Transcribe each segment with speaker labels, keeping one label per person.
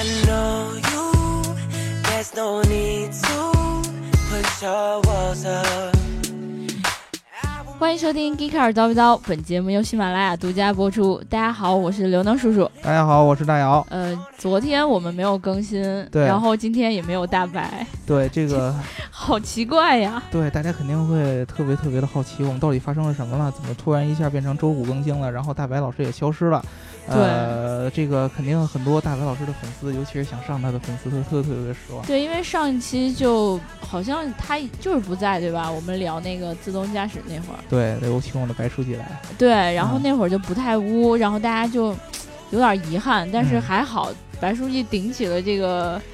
Speaker 1: I know you, there's no need to push your walls up.
Speaker 2: 欢迎收听《g e e k e r 叨逼叨》，本节目由喜马拉雅独家播出。大家好，我是刘能叔叔。
Speaker 3: 大家好，我是大姚。
Speaker 2: 呃，昨天我们没有更新，
Speaker 3: 对
Speaker 2: 然后今天也没有大白，
Speaker 3: 对这个，
Speaker 2: 好奇怪呀。
Speaker 3: 对大家肯定会特别特别的好奇，我们到底发生了什么了？怎么突然一下变成周五更新了？然后大白老师也消失了。呃，这个肯定很多大白老师的粉丝，尤其是想上他的粉丝，都特特特别失望。
Speaker 2: 对，因为上一期就好像他就是不在，对吧？我们聊那个自动驾驶那会儿，
Speaker 3: 对，我请我的白书记来。
Speaker 2: 对，然后
Speaker 3: 嗯
Speaker 2: 那会儿就不太污，然后大家就 有点遗憾，但是
Speaker 3: 嗯
Speaker 2: 还好，白书记顶起了这个。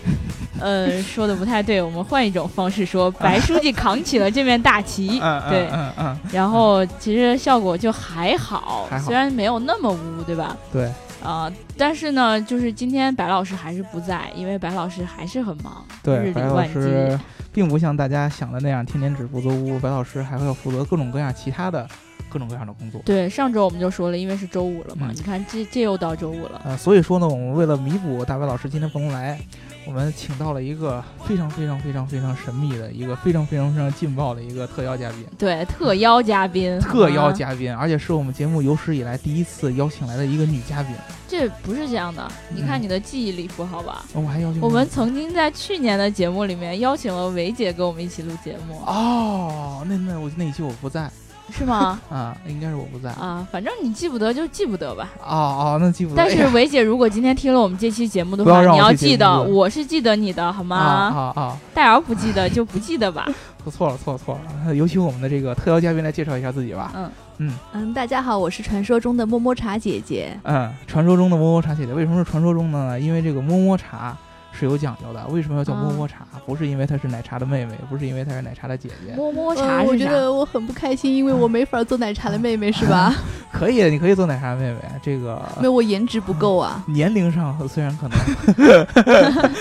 Speaker 2: 呃，说的不太对，我们换一种方式说，白书记扛起了这面大旗。对
Speaker 3: 嗯嗯，
Speaker 2: 然后其实效果就还好，
Speaker 3: 还好
Speaker 2: 虽然没有那么污，对吧？
Speaker 3: 对，
Speaker 2: 啊、但是呢，就是今天白老师还是不在，因为白老师还是很忙，
Speaker 3: 对，白老。师并不像大家想的那样，天天只负责屋，白老师还会要负责各种各样其他的各种各样的工作。
Speaker 2: 对，上周我们就说了，因为是周五了嘛，
Speaker 3: 嗯
Speaker 2: 你看这这又到周五了。
Speaker 3: 呃，所以说呢，我们为了弥补大白老师今天不能来，我们请到了一个非常非常非常非常神秘的一个非常非常非常劲爆的一个特邀嘉宾，
Speaker 2: 对，特邀嘉宾，
Speaker 3: 特邀嘉宾，而且是我们节目有史以来第一次邀请来的一个女嘉宾。
Speaker 2: 这不是这样的。你看
Speaker 3: 嗯
Speaker 2: 你的记忆力不好吧？
Speaker 3: 哦我还邀请
Speaker 2: 我们曾经在去年的节目里面邀请了维姐跟我们一起录节目，
Speaker 3: 哦，那那我那一期我不在
Speaker 2: 是吗？
Speaker 3: 啊，应该是我不在。
Speaker 2: 啊，反正你记不得就记不得吧。
Speaker 3: 哦哦，那记不得。
Speaker 2: 但是维姐如果今天听了我们这期节目的话，你要记得我是记得你的好吗？
Speaker 3: 啊啊啊，
Speaker 2: 大姚不记得就不记得吧。
Speaker 3: 不错了错了错了，那有请我们的这个特邀嘉宾来介绍一下自己吧。
Speaker 2: 嗯，
Speaker 3: 嗯
Speaker 4: 嗯，大家好，我是传说中的摸摸茶姐姐。
Speaker 3: 嗯，传说中的摸摸茶姐姐，为什么是传说中的呢？因为这个摸摸茶是有讲究的。为什么要叫摸摸茶？不是因为她是奶茶的妹妹，不是因为她是奶茶的姐姐。
Speaker 2: 摸摸
Speaker 4: 呃我觉？得我很不开心，因为我没法做奶茶的妹妹，是吧？
Speaker 3: 可以，你可以做奶茶的妹妹。这个
Speaker 4: 没有，我颜值不够啊。
Speaker 3: 年龄上虽然可能，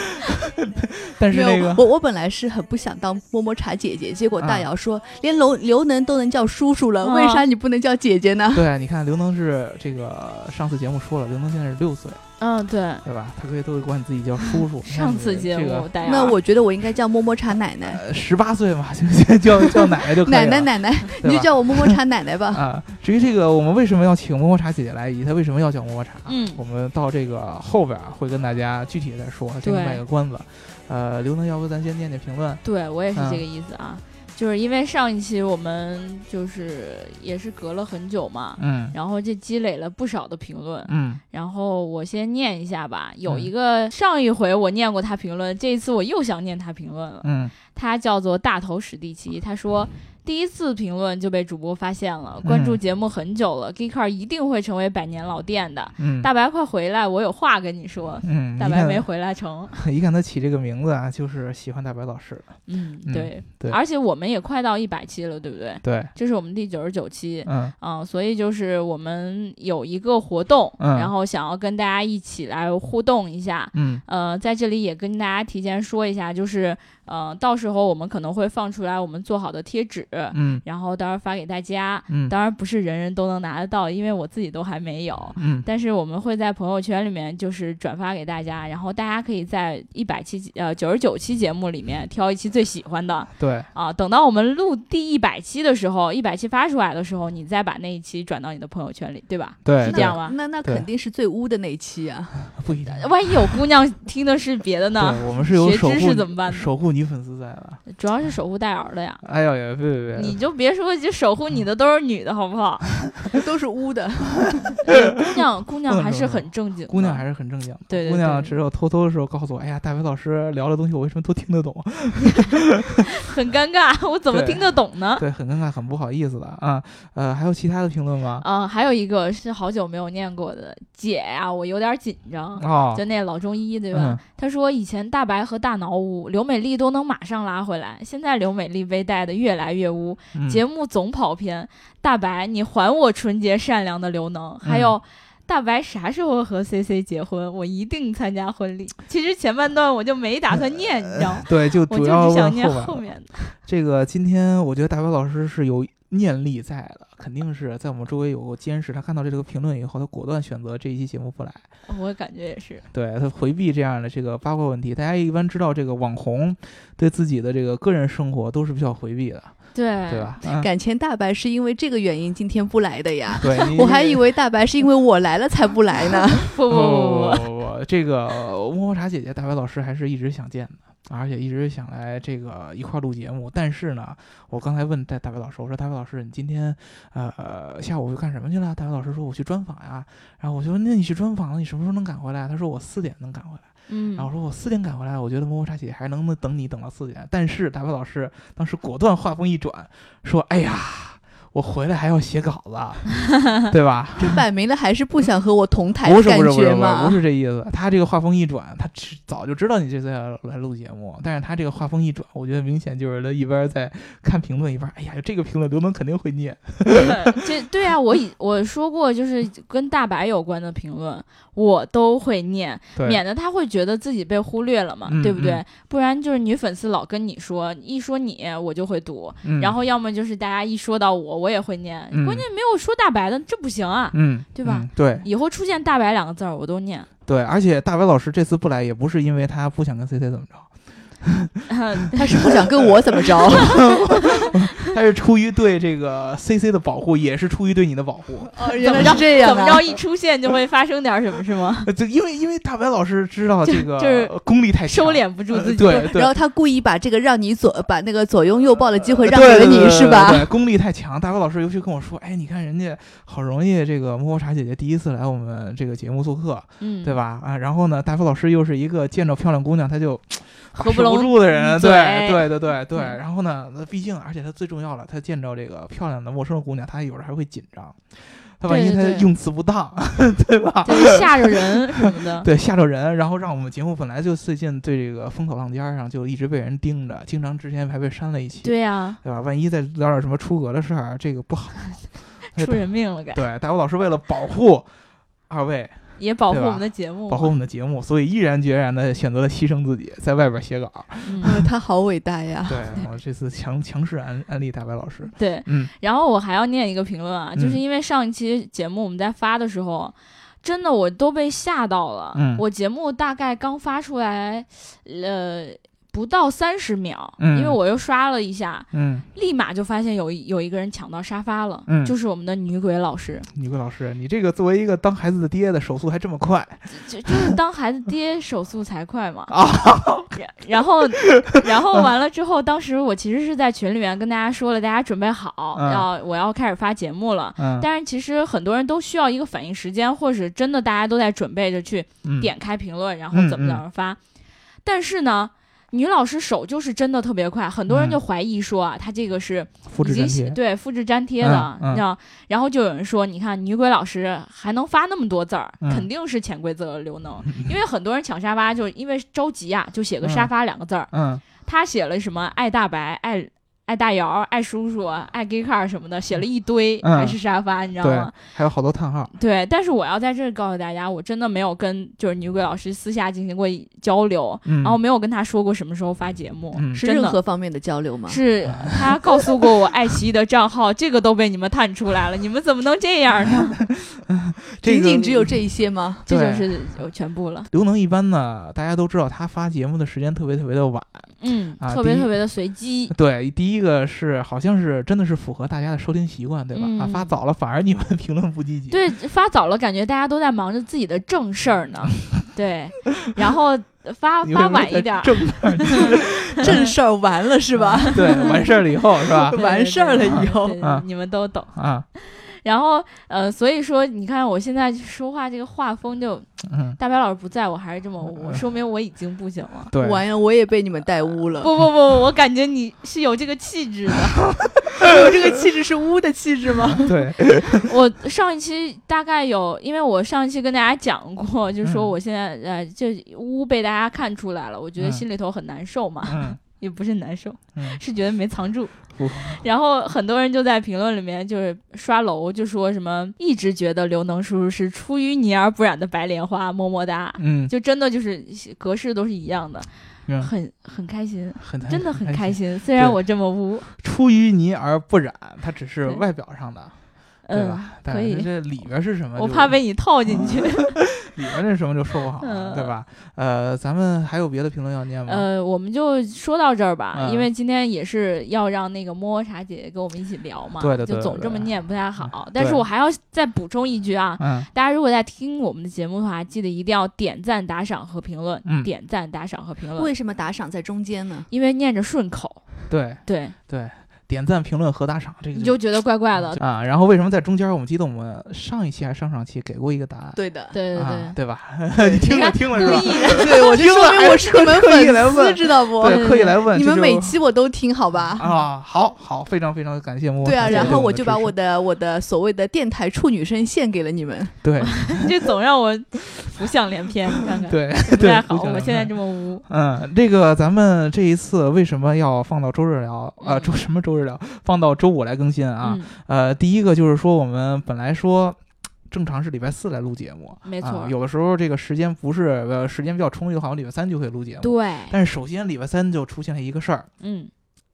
Speaker 3: 但是
Speaker 4: 没有，
Speaker 3: 那个
Speaker 4: 我我本来是很不想当么么茶姐姐，结果大
Speaker 3: 啊
Speaker 4: 姚说、连刘刘能都能叫叔叔了，
Speaker 2: 啊
Speaker 4: 为啥你不能叫姐姐呢？
Speaker 3: 对，你看刘能是这个上次节目说了，刘能现在是六岁，
Speaker 2: 嗯，对。
Speaker 3: 对吧？他可以都会管你自己叫叔叔。
Speaker 2: 上次节目，
Speaker 3: 这个，
Speaker 4: 那我觉得我应该叫么么茶奶奶，
Speaker 3: 呃十八岁嘛，就先叫叫奶奶就可以了。
Speaker 4: 奶奶奶奶，你就叫我么么茶奶奶吧。
Speaker 3: 啊，至于这个我们为什么要请摸摸茶姐姐来，以及她为什么要叫摸摸茶，
Speaker 2: 嗯
Speaker 3: 我们到这个后边儿会跟大家具体的再说，先
Speaker 2: 对
Speaker 3: 卖个关子。呃，刘能，要不咱先念念评论？
Speaker 2: 对我也是
Speaker 3: 嗯
Speaker 2: 这个意思啊，就是因为上一期我们就是也是隔了很久嘛，
Speaker 3: 嗯
Speaker 2: 然后就积累了不少的评论，
Speaker 3: 嗯
Speaker 2: 然后我先念一下吧。有
Speaker 3: 嗯
Speaker 2: 一个上一回我念过他评论，这一次我又想念他评论了。
Speaker 3: 嗯
Speaker 2: 他叫做大头史蒂奇，他说。第一次评论就被主播发现了，关注
Speaker 3: 嗯
Speaker 2: 节目很久了、g e e k e r 一定会成为百年老店的。
Speaker 3: 嗯，
Speaker 2: 大白快回来，我有话跟你说。
Speaker 3: 嗯，
Speaker 2: 大白没回来成，
Speaker 3: 一看他起这个名字啊，就是喜欢大白老师。
Speaker 2: 嗯，
Speaker 3: 嗯
Speaker 2: 对，而且我们也快到一百期了，对不对？
Speaker 3: 对，
Speaker 2: 这是我们第九十九期，
Speaker 3: 嗯
Speaker 2: 嗯，所以就是我们有一个活动，
Speaker 3: 嗯
Speaker 2: 然后想要跟大家一起来互动一下。
Speaker 3: 嗯
Speaker 2: 呃，在这里也跟大家提前说一下，就是呃，到时候我们可能会放出来我们做好的贴纸，
Speaker 3: 嗯
Speaker 2: 然后到时候发给大家。
Speaker 3: 嗯
Speaker 2: 当然不是人人都能拿得到，因为我自己都还没有。
Speaker 3: 嗯
Speaker 2: 但是我们会在朋友圈里面就是转发给大家，然后大家可以在一百期呃九十九期节目里面挑一期最喜欢的
Speaker 3: 对，
Speaker 2: 啊。等到我们录第一百期的时候，一百期发出来的时候，你再把那一期转到你的朋友圈里，对吧？
Speaker 3: 对
Speaker 2: 是这样吗
Speaker 4: 那那肯定是最污的那一期啊！
Speaker 3: 不一定。
Speaker 2: 万一有姑娘听的是别的呢？
Speaker 3: 对，我们是有
Speaker 2: 学知
Speaker 3: 守护
Speaker 2: 识怎么办呢
Speaker 3: 守护女粉丝在的。
Speaker 2: 主要是守护戴尔的呀。
Speaker 3: 哎呦呀，别别别！
Speaker 2: 你就别说，就守护你的都是女的，好不好？
Speaker 4: 都是污的。
Speaker 2: 姑娘，姑娘还是很正经，
Speaker 3: 姑娘还是很正经的。
Speaker 2: 对对
Speaker 3: 姑娘只有偷偷的时候告诉我，哎呀，大伟老师聊的东西我为什么都听得懂？
Speaker 2: 很尴尬，我怎么听得懂呢？
Speaker 3: 对，很尴尬，很不好意思的啊。呃，还有其他的评论吗？
Speaker 2: 嗯，还有一个是好久没有念过的姐呀、我有点紧张。
Speaker 3: 哦，
Speaker 2: 就那老中医对吧？
Speaker 3: 嗯
Speaker 2: 他说以前大白和大脑污，刘美丽都能马上拉回来，现在刘美丽被带的越来越节目总跑偏。大白，你还我纯洁善良的刘能，还
Speaker 3: 嗯
Speaker 2: 有。大白啥时候和 C C 结婚？我一定参加婚礼。其实前半段我就没打算念，你知道吗？
Speaker 3: 对，就
Speaker 2: 我就
Speaker 3: 主要
Speaker 2: 只想念
Speaker 3: 后
Speaker 2: 面的。
Speaker 3: 这个今天我觉得大白老师是有念力在的，肯定是在我们周围有过监视。他看到这个评论以后，他果断选择这一期节目不来。
Speaker 2: 我感觉也是。
Speaker 3: 对他回避这样的这个八卦问题。大家一般知道，这个网红对自己的这个个人生活都是比较回避的，
Speaker 2: 对
Speaker 3: 对吧？嗯
Speaker 4: 感情大白是因为这个原因今天不来的呀。
Speaker 3: 对，
Speaker 4: 我还以为大白是因为我来了才不来呢。
Speaker 2: 不不不
Speaker 3: 不
Speaker 2: 不不，
Speaker 3: 不不，这个摸摸茶姐姐大白老师还是一直想见的。而且一直想来这个一块儿录节目，但是呢，我刚才问大大白老师，我说大白老师，你今天呃下午去干什么去了？大白老师说我去专访呀。然后我就说那你去专访，你什么时候能赶回来？他说我四点能赶回来。
Speaker 2: 嗯，
Speaker 3: 然后我说我四点赶回来，我觉得摸摸茶姐姐还能等你等到四点。但是大白老师当时果断话锋一转，说哎呀。我回来还要写稿子，对吧？
Speaker 4: 这摆明了还是不想和我同台的感
Speaker 3: 不是不是不是不是
Speaker 4: 觉嘛
Speaker 3: 不。是这意思。他这个画风一转，他知早就知道你这次要来录节目，但是他这个画风一转，我觉得明显就是他一边在看评论，一边哎呀，这个评论刘能肯定会念。
Speaker 2: 这对啊，我以我说过，就是跟大白有关的评论，我都会念，免得他会觉得自己被忽略了嘛，
Speaker 3: 嗯
Speaker 2: 对不对？
Speaker 3: 嗯
Speaker 2: 不然就是女粉丝老跟你说，一说你我就会读，
Speaker 3: 嗯
Speaker 2: 然后要么就是大家一说到我，我也会念，
Speaker 3: 嗯
Speaker 2: 关键没有说大白的，这不行啊！
Speaker 3: 嗯，
Speaker 2: 对吧
Speaker 3: 嗯对
Speaker 2: 以后出现大白两个字儿，我都念。
Speaker 3: 对，而且大白老师这次不来，也不是因为他不想跟 C C 怎么着，
Speaker 4: 他是不想跟我怎么着？
Speaker 3: 他是出于对这个 C C 的保护，也是出于对你的保护。
Speaker 4: 哦，原来是这样啊
Speaker 2: 怎么着？！一出现就会发生点什么，是吗？
Speaker 3: 就因为因为大白老师知道这个
Speaker 2: 就是
Speaker 3: 功力太强
Speaker 2: 收敛不住自己。
Speaker 3: 呃对对
Speaker 4: 然后他故意把这个让你左把那个左拥右抱的机会让给了你是吧？
Speaker 3: 对，功力太强。大白老师尤其跟我说，哎，你看人家好容易这个摸摸茶姐姐第一次来我们这个节目做客，
Speaker 2: 嗯，
Speaker 3: 对吧？啊，然后呢，大白老师又是一个见着漂亮姑娘他就
Speaker 2: 合 不
Speaker 3: 住的人，对对对对对。
Speaker 2: 嗯
Speaker 3: 然后呢，那毕竟而且他最重要了，他见着这个漂亮的陌生的姑娘，他有时候还会紧张，他万一他用词不当，对吧？
Speaker 2: 对，吓着人什么的。
Speaker 3: 对，吓着人，然后让我们节目本来就最近对这个风口浪尖儿上就一直被人盯着，经常之前还被删了一期，
Speaker 2: 对呀，
Speaker 3: 对吧？万一再聊点什么出格的事儿，这个不好。
Speaker 2: 出人命了，该
Speaker 3: 对，大武老师为了保护二位，
Speaker 2: 也保护我们的节目，
Speaker 3: 保护我们的节目，所以毅然决然的选择了牺牲自己，在外边写稿。
Speaker 4: 他好伟大呀！
Speaker 3: 对我这次强强势安安利大白老师，
Speaker 2: 对。
Speaker 3: 嗯
Speaker 2: 然后我还要念一个评论啊，就是
Speaker 3: 嗯
Speaker 2: 因为上一期节目我们在发的时候，真的我都被吓到了。
Speaker 3: 嗯
Speaker 2: 我节目大概刚发出来，呃，不到三十秒，
Speaker 3: 嗯
Speaker 2: 因为我又刷了一下，
Speaker 3: 嗯，
Speaker 2: 立马就发现有一有一个人抢到沙发了，
Speaker 3: 嗯
Speaker 2: 就是我们的女鬼老师，
Speaker 3: 女鬼老师，你这个作为一个当孩子的爹的手速还这么快
Speaker 2: 就就是当孩子爹手速才快嘛。
Speaker 3: 啊？
Speaker 2: 然后，然后完了之后，当时我其实是在群里面跟大家说了，大家准备好，
Speaker 3: 嗯
Speaker 2: 要我要开始发节目了。
Speaker 3: 嗯，
Speaker 2: 但是其实很多人都需要一个反应时间，或者真的大家都在准备着去
Speaker 3: 嗯
Speaker 2: 点开评论，然后怎么
Speaker 3: 嗯
Speaker 2: 怎么发。但是呢，女老师手就是真的特别快，很多人就怀疑说啊，她这个是
Speaker 3: 复制粘贴，
Speaker 2: 对复制粘贴的，你知道？然后就有人说，你看女鬼老师还能发那么多字儿，
Speaker 3: 嗯。
Speaker 2: 肯定是潜规则刘能，因为很多人抢沙发，就因为着急啊，就写个沙发两个字儿。
Speaker 3: 嗯。
Speaker 2: 他写了什么爱大白、爱爱大姚、爱叔叔、爱 gay car 什么的，写了一堆，
Speaker 3: 嗯
Speaker 2: 还是沙发，你知道吗？，
Speaker 3: 还有好多叹号，
Speaker 2: 对，但是我要在这儿告诉大家，我真的没有跟就是女鬼老师私下进行过交流，
Speaker 3: 嗯，
Speaker 2: 然后没有跟他说过什么时候发节目，
Speaker 3: 嗯
Speaker 4: 是任何方面的交流吗？
Speaker 2: 是他告诉过我爱奇艺的账号，这个都被你们探出来了，你们怎么能这样呢？
Speaker 3: 这个
Speaker 4: 仅仅只有这一些吗？
Speaker 2: 这就是有全部了，
Speaker 3: 刘能一般呢，大家都知道他发节目的时间特别特别的晚。
Speaker 2: 嗯，
Speaker 3: 啊
Speaker 2: 特别特别的随机，
Speaker 3: 对，第一个是好像是真的是符合大家的收听习惯，对吧？啊，
Speaker 2: 嗯
Speaker 3: 发早了反而你们评论不积极。
Speaker 2: 对，发早了感觉大家都在忙着自己的正事儿呢，对，然后发发晚一点儿，
Speaker 3: 正事儿
Speaker 4: 正事儿完了是吧？
Speaker 3: 对，完事儿了以后是吧？
Speaker 4: 完事儿了以后
Speaker 2: 你们都懂。
Speaker 3: 啊，
Speaker 2: 然后呃，所以说你看我现在说话这个画风就，
Speaker 3: 嗯，
Speaker 2: 大白老师不在我还是这么污，说明我已经不行了。
Speaker 3: 对，
Speaker 4: 完了，我也被你们带污了。
Speaker 2: 不不不，我感觉你是有这个气质的。
Speaker 4: 我这个气质是污的气质吗？
Speaker 3: 对，
Speaker 2: 我上一期大概有，因为我上一期跟大家讲过，就说
Speaker 3: 嗯
Speaker 2: 我现在呃，就污被大家看出来了，我觉得
Speaker 3: 嗯
Speaker 2: 心里头很难受嘛，
Speaker 3: 嗯
Speaker 2: 也不是难受，
Speaker 3: 嗯，
Speaker 2: 是觉得没藏住
Speaker 3: 不。
Speaker 2: 然后很多人就在评论里面就是刷楼，就说什么一直觉得刘能叔叔是出淤泥而不染的白莲花，么么哒。
Speaker 3: 嗯，
Speaker 2: 就真的就是格式都是一样的。
Speaker 3: 嗯
Speaker 2: 很很开心，
Speaker 3: 很
Speaker 2: 真的很开
Speaker 3: 心。
Speaker 2: 心。虽然我这么污，
Speaker 3: 出淤泥而不染，它只是外表上的，对
Speaker 2: 嗯
Speaker 3: 吧？，但
Speaker 2: 可以。
Speaker 3: 是这里边是什么就？
Speaker 2: 我怕被你套进去。
Speaker 3: 里边那什么就说不好了，
Speaker 2: 嗯
Speaker 3: 对吧？呃，咱们还有别的评论要念吗？
Speaker 2: 呃，我们就说到这儿吧，
Speaker 3: 嗯
Speaker 2: 因为今天也是要让那个摸摸茶姐姐跟我们一起聊嘛，
Speaker 3: 对对对的
Speaker 2: 就总这么念不太好。但是我还要再补充一句啊，
Speaker 3: 嗯，
Speaker 2: 大家如果在听我们的节目的话，记得一定要点赞、打赏和评论，
Speaker 3: 嗯
Speaker 2: 点赞、打赏和评论，
Speaker 4: 为什么打赏在中间呢？
Speaker 2: 因为念着顺口，
Speaker 3: 对
Speaker 2: 对，
Speaker 3: 对，点赞、评论和打赏，这个
Speaker 2: 你就觉得怪怪的。
Speaker 3: 啊。然后为什么在中间？我们记得我们上一期还是上上期给过一个答案，
Speaker 4: 对的，
Speaker 2: 对对
Speaker 3: 啊
Speaker 2: 对，
Speaker 3: 对吧？你 听了听了是吧？
Speaker 2: 故意的，
Speaker 4: 对我就说明我是你们粉丝，知道不？
Speaker 3: 对，刻意来问，
Speaker 4: 你们每期我都听，好吧？
Speaker 3: 啊，好好，非常非常感谢莫。
Speaker 4: 对啊，然后我就把我的我的所谓的电台处女声献给了你们。
Speaker 3: 对
Speaker 2: 这总让我浮想联翩，你看看，
Speaker 3: 对
Speaker 2: 不
Speaker 3: 对
Speaker 2: 太好。我现在这么污，
Speaker 3: 嗯，这个咱们这一次为什么要放到周日聊？呃，
Speaker 2: 嗯
Speaker 3: 周什么周日聊？放到周五来更新啊？
Speaker 2: 嗯，
Speaker 3: 呃，第一个就是说，我们本来说正常是礼拜四来录节目，
Speaker 2: 没错
Speaker 3: 啊有的时候这个时间不是呃时间比较充裕的话，我礼拜三就可以录节目。
Speaker 2: 对，
Speaker 3: 但是首先礼拜三就出现了一个事儿，
Speaker 2: 嗯，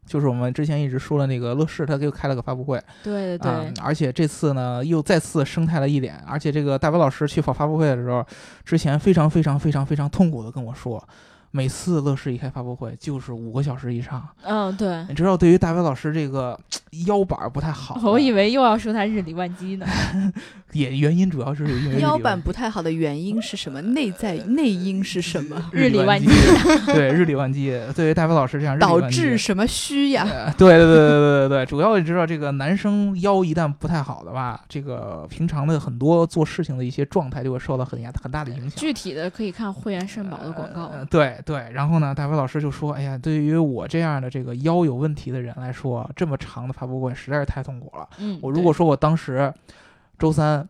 Speaker 3: 就是我们之前一直说的那个乐视，它又开了个发布会
Speaker 2: 对对
Speaker 3: 啊
Speaker 2: 对，，
Speaker 3: 而且这次呢又再次生态了一点，而且这个大白老师去跑发布会的时候，之前非常非常非常非常痛苦的跟我说。每次乐视一开发布会就是五个小时以上，
Speaker 2: 嗯，对。
Speaker 3: 你知道，对于大伟老师这个腰板儿不太好，
Speaker 2: 我以为又要说他日理万机呢。
Speaker 3: 也原因主要是因为
Speaker 4: 腰板不太好的原因是什么？内在内因是什么？
Speaker 2: 日理万机，
Speaker 3: 对日理万机，对于大伟老师这样
Speaker 4: 导致什么虚呀？
Speaker 3: 呃对对对对对对对，主要你知道这个男生腰一旦不太好的话，这个平常的很多做事情的一些状态就会受到很严很大的影响。
Speaker 2: 具体的可以看会员肾宝的广告。
Speaker 3: 呃，对对，然后呢，大飞老师就说：“哎呀，对于我这样的这个腰有问题的人来说，这么长的发布会实在是太痛苦了。
Speaker 2: 嗯，
Speaker 3: 我如果说我当时周三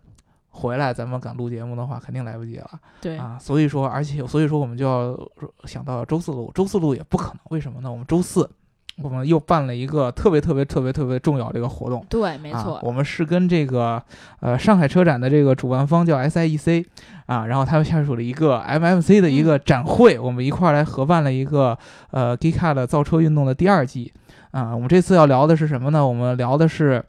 Speaker 3: 回来咱们敢录节目的话，肯定来不及了
Speaker 2: 对对
Speaker 3: 啊。所以说，而且所以说我们就要想到周四录，周四录也不可能，为什么呢？我们周四我们又办了一个特别特别特别特别重要的一个活动。
Speaker 2: 对，没错
Speaker 3: 啊，，我们是跟这个呃上海车展的这个主办方叫 SIEC 啊，然后他们下属了一个 MMC 的一个展会，我们一块儿来合办了一个呃 Geekcar 的造车运动的第二季啊。我们这次要聊的是什么呢？我们聊的是。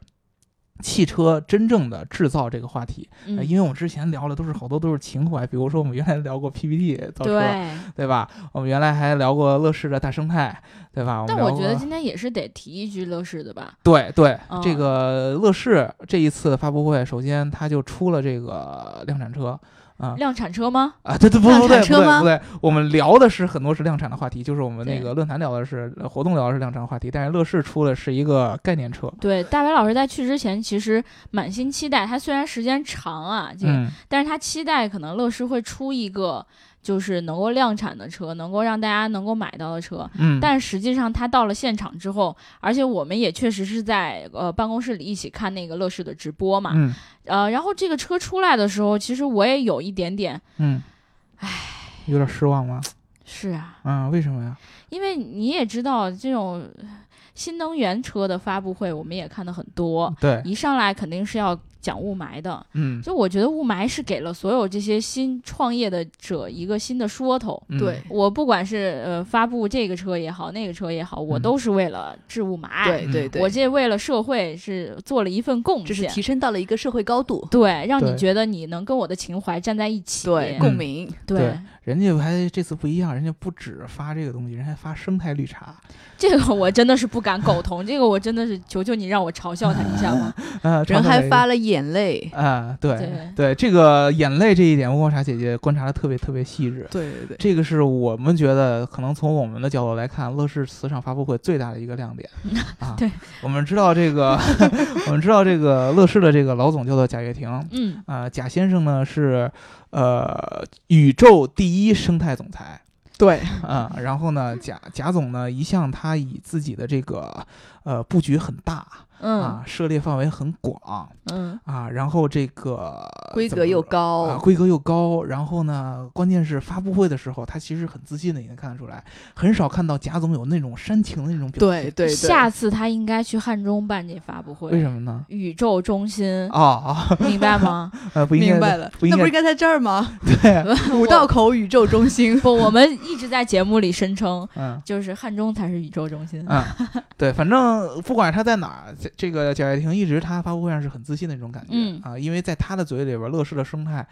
Speaker 3: 汽车真正的制造这个话题，因为我们之前聊的都是好多都是情怀，比如说我们原来聊过 PPT 造车，
Speaker 2: 对。
Speaker 3: 对吧？我们原来还聊过乐视的大生态，对吧？
Speaker 2: 但我觉得今天也是得提一句乐视的吧。
Speaker 3: 对对，这
Speaker 2: 嗯
Speaker 3: 个乐视这一次发布会，首先它就出了这个量产车啊。
Speaker 2: 量产车吗？
Speaker 3: 啊，对对不对不对不对，我们聊的是很多是量产的话题，就是我们那个论坛聊的是呃活动聊的是量产的话题，但是乐视出的是一个概念车，
Speaker 2: 对，大白老师在去之前其实满心期待，他虽然时间长啊，这个，
Speaker 3: 嗯。
Speaker 2: 但是他期待可能乐视会出一个就是能够量产的车，能够让大家能够买到的车。
Speaker 3: 嗯，
Speaker 2: 但实际上他到了现场之后，而且我们也确实是在呃办公室里一起看那个乐视的直播嘛，
Speaker 3: 嗯
Speaker 2: 呃，然后这个车出来的时候，其实我也有一点点，
Speaker 3: 嗯，唉，有点失望吗？
Speaker 2: 是啊，
Speaker 3: 嗯，为什么呀？
Speaker 2: 因为你也知道这种新能源车的发布会，我们也看的很多，
Speaker 3: 对，
Speaker 2: 一上来肯定是要讲雾霾的。
Speaker 3: 嗯，
Speaker 2: 就我觉得雾霾是给了所有这些新创业的者一个新的说头。
Speaker 3: 嗯
Speaker 4: 对
Speaker 2: 我不管是呃发布这个车也好，那个车也好，我
Speaker 3: 嗯
Speaker 2: 都是为了治雾霾。
Speaker 4: 对对对，
Speaker 2: 我这为了社会是做了一份贡献，
Speaker 4: 这是提升到了一个社会高度，
Speaker 2: 对，让你觉得你能跟我的情怀站在一起。
Speaker 4: 对
Speaker 3: 嗯
Speaker 4: 共鸣。
Speaker 2: 对
Speaker 3: 对人家还这次不一样，人家不止发这个东西，人家还发生态绿茶，
Speaker 2: 这个我真的是不敢苟同，这个我真的是求求你让我嘲笑他一下吧。
Speaker 3: 啊，
Speaker 4: 人还发
Speaker 3: 了
Speaker 4: 了眼泪。
Speaker 3: 啊，对
Speaker 2: 对
Speaker 3: 对，这个眼泪这一点，摸茶姐姐观察的特别特别细致。
Speaker 4: 对对对，
Speaker 3: 这个是我们觉得可能从我们的角度来看，乐视磁场发布会最大的一个亮点 啊。
Speaker 2: 对，
Speaker 3: 我们知道这个，我们知道这个乐视的这个老总叫做贾跃亭
Speaker 2: 嗯，
Speaker 3: 啊、贾先生呢是呃宇宙第一生态总裁。
Speaker 4: 对，
Speaker 3: 啊、然后呢，贾贾总呢，一向他以自己的这个呃布局很大
Speaker 2: 嗯
Speaker 3: 啊，涉猎范围很广
Speaker 2: 嗯
Speaker 3: 啊，然后这个
Speaker 4: 规格又高
Speaker 3: 啊，规格又高，然后呢，关键是发布会的时候，他其实很自信的，也能看得出来，很少看到贾总有那种煽情的那种表情。
Speaker 4: 对对对，
Speaker 2: 下次他应该去汉中办这发布会。
Speaker 3: 为什么呢？
Speaker 2: 宇宙中心，
Speaker 3: 啊啊，
Speaker 2: 明白吗？
Speaker 3: 呃，不应该，
Speaker 4: 明白了，
Speaker 3: 不应该
Speaker 4: 那不是应该在这儿吗？
Speaker 3: 对，
Speaker 4: 五道口宇宙中心。
Speaker 2: 不，我们一直在节目里声称，
Speaker 3: 嗯
Speaker 2: 就是汉中才是宇宙中心。
Speaker 3: 嗯，对，反正不管他在哪儿，这这个贾跃亭一直他发布会上是很自信的那种感觉、
Speaker 2: 嗯
Speaker 3: 啊，因为在他的嘴里边，乐视的生态。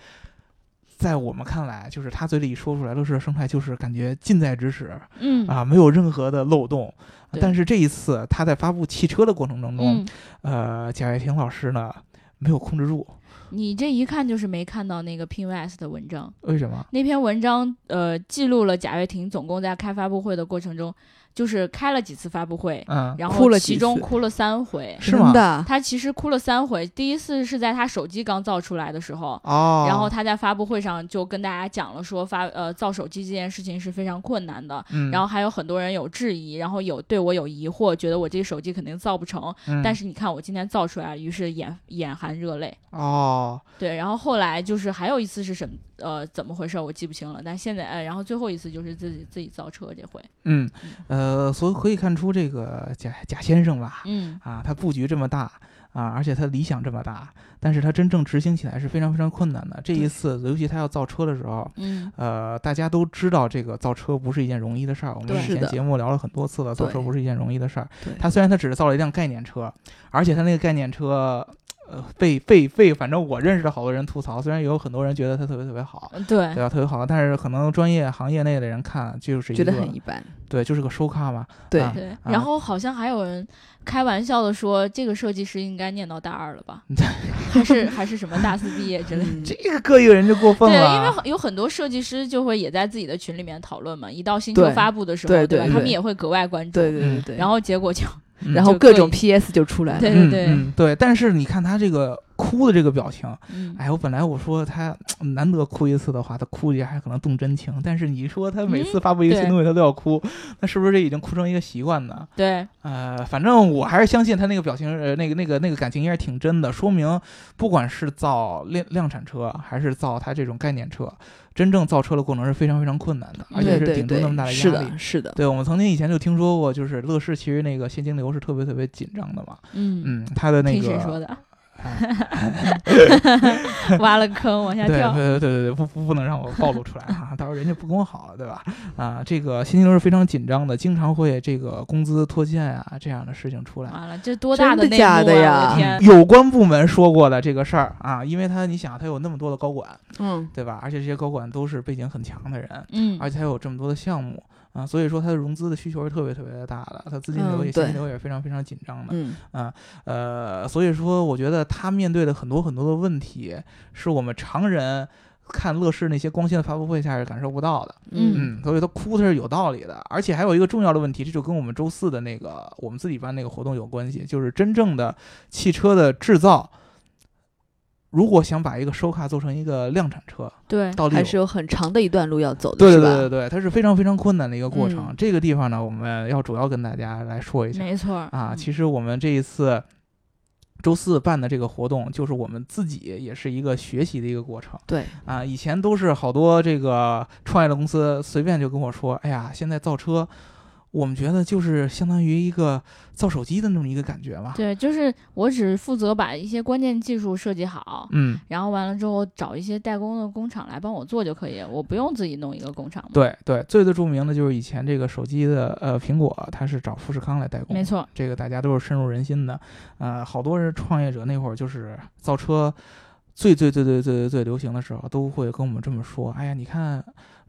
Speaker 3: 在我们看来，就是他嘴里说出来，乐视的生态就是感觉近在咫尺
Speaker 2: 嗯
Speaker 3: 啊，没有任何的漏洞。但是这一次他在发布汽车的过程当中，
Speaker 2: 嗯，
Speaker 3: 呃，贾跃亭老师呢没有控制住，
Speaker 2: 你这一看就是没看到那个 PinWest 的文章。
Speaker 3: 为什么？
Speaker 2: 那篇文章呃记录了贾跃亭总共在开发布会的过程中，就是开了几次发布会，
Speaker 3: 嗯，
Speaker 2: 然后
Speaker 4: 哭了
Speaker 2: 其中哭了三回。
Speaker 3: 是吗，
Speaker 2: 他其实哭了三回，第一次是在他手机刚造出来的时候，
Speaker 3: 哦，
Speaker 2: 然后他在发布会上就跟大家讲了说发呃造手机这件事情是非常困难的，
Speaker 3: 嗯，
Speaker 2: 然后还有很多人有质疑，然后有对我有疑惑，觉得我这个手机肯定造不成，
Speaker 3: 嗯
Speaker 2: 但是你看我今天造出来了，于是眼眼含热泪。
Speaker 3: 哦，
Speaker 2: 对，然后后来就是还有一次是什么呃怎么回事我记不清了，但现在呃然后最后一次就是自己自己造车这回，
Speaker 3: 嗯，呃，所以可以看出这个贾贾先生吧，
Speaker 2: 嗯
Speaker 3: 啊，他布局这么大啊，而且他理想这么大，但是他真正执行起来是非常非常困难的。这一次，尤其他要造车的时候，
Speaker 2: 嗯
Speaker 3: 呃，大家都知道这个造车不是一件容易的事儿。我们以前节目聊了很多次了，造车不是一件容易的事儿。他虽然他只是造了一辆概念车，而且他那个概念车。呃，被被被，反正我认识的好多人吐槽，虽然也有很多人觉得他特别特别好，
Speaker 2: 嗯对
Speaker 3: 对吧？特别好，但是可能专业行业内的人看就是一
Speaker 4: 觉得很一般。
Speaker 3: 对，就是个收咖嘛。
Speaker 4: 对
Speaker 3: 啊
Speaker 2: 对，
Speaker 3: 啊
Speaker 2: 然后好像还有人开玩笑的说，这个设计师应该念到大二了吧，还是还是什么大四毕业之类的。
Speaker 4: 嗯
Speaker 3: 这个搁一个人就过分
Speaker 2: 对，
Speaker 3: 了。
Speaker 2: 因为很有很多设计师就会也在自己的群里面讨论嘛，一到新车发布的时候，吧？
Speaker 4: 对对对
Speaker 2: 他们也会格外关注。
Speaker 4: 对对对
Speaker 2: 然后结果就，
Speaker 3: 嗯
Speaker 4: 然后各种 PS 就出来了。
Speaker 2: 对对对，
Speaker 3: 嗯嗯对，但是你看他这个哭的这个表情，
Speaker 2: 嗯，
Speaker 3: 哎，我本来我说他嗯难得哭一次的话，他哭一下还可能动真情，但是你说他每次发布一个新东西他都要哭，那是不是这已经哭成一个习惯呢？
Speaker 2: 对，
Speaker 3: 呃，反正我还是相信他那个表情，呃，那个那个那个感情应该是挺真的，说明不管是造量量产车，还是造他这种概念车，真正造车的过程是非常非常困难的，而且是顶住那么大，的压力。
Speaker 4: 的，是的，
Speaker 3: 对，我们曾经以前就听说过，就是乐视其实那个现金流是特别特别紧张的嘛。
Speaker 2: 嗯，
Speaker 3: 嗯，他的那
Speaker 2: 听
Speaker 3: 个
Speaker 2: 谁说的？
Speaker 3: 哎
Speaker 2: 挖了坑往下
Speaker 3: 对
Speaker 2: 跳。
Speaker 3: 对对对对，不不不能让我暴露出来哈，到时候人家不跟我好了，对吧？啊，这个现金流是非常紧张的，经常会这个工资拖欠啊这样的事情出来。
Speaker 2: 完了，这多大
Speaker 4: 的
Speaker 2: 内幕啊！
Speaker 4: 假的呀
Speaker 3: 有关部门说过的这个事儿啊，因为他你想他有那么多的高管，
Speaker 4: 嗯，
Speaker 3: 对吧？而且这些高管都是背景很强的人，
Speaker 2: 嗯，
Speaker 3: 而且他有这么多的项目啊，所以说它的融资的需求是特别特别的大的，它资金流
Speaker 4: 嗯
Speaker 3: 也现金流也是非常非常紧张的。
Speaker 4: 嗯，
Speaker 3: 呃，所以说我觉得它面对的很多很多的问题，是我们常人看乐视那些光鲜的发布会下是感受不到的。
Speaker 2: 嗯
Speaker 3: 嗯，所以他哭他是有道理的，而且还有一个重要的问题，这就跟我们周四的那个我们自己办那个活动有关系，就是真正的汽车的制造。如果想把一个收卡做成一个量产车，
Speaker 2: 对，
Speaker 3: 到底
Speaker 4: 还是有很长的一段路要走的，
Speaker 3: 对？对对对对，它是非常非常困难的一个过程。
Speaker 4: 嗯
Speaker 3: 这个地方呢，我们要主要跟大家来说一下
Speaker 2: 没错
Speaker 3: 啊。
Speaker 2: 嗯
Speaker 3: 其实我们这一次周四办的这个活动，就是我们自己也是一个学习的一个过程
Speaker 4: 对，
Speaker 3: 啊。以前都是好多这个创业的公司随便就跟我说，哎呀，现在造车。我们觉得就是相当于一个造手机的那么一个感觉吧，
Speaker 2: 对，就是我只负责把一些关键技术设计好，
Speaker 3: 嗯，
Speaker 2: 然后完了之后找一些代工的工厂来帮我做就可以，我不用自己弄一个工厂。
Speaker 3: 对对，最最著名的就是以前这个手机的呃苹果，它是找富士康来代工，
Speaker 2: 没错，
Speaker 3: 这个大家都是深入人心的。呃，好多人创业者那会儿就是造车最最最最最最最流行的时候，都会跟我们这么说：“哎呀，你看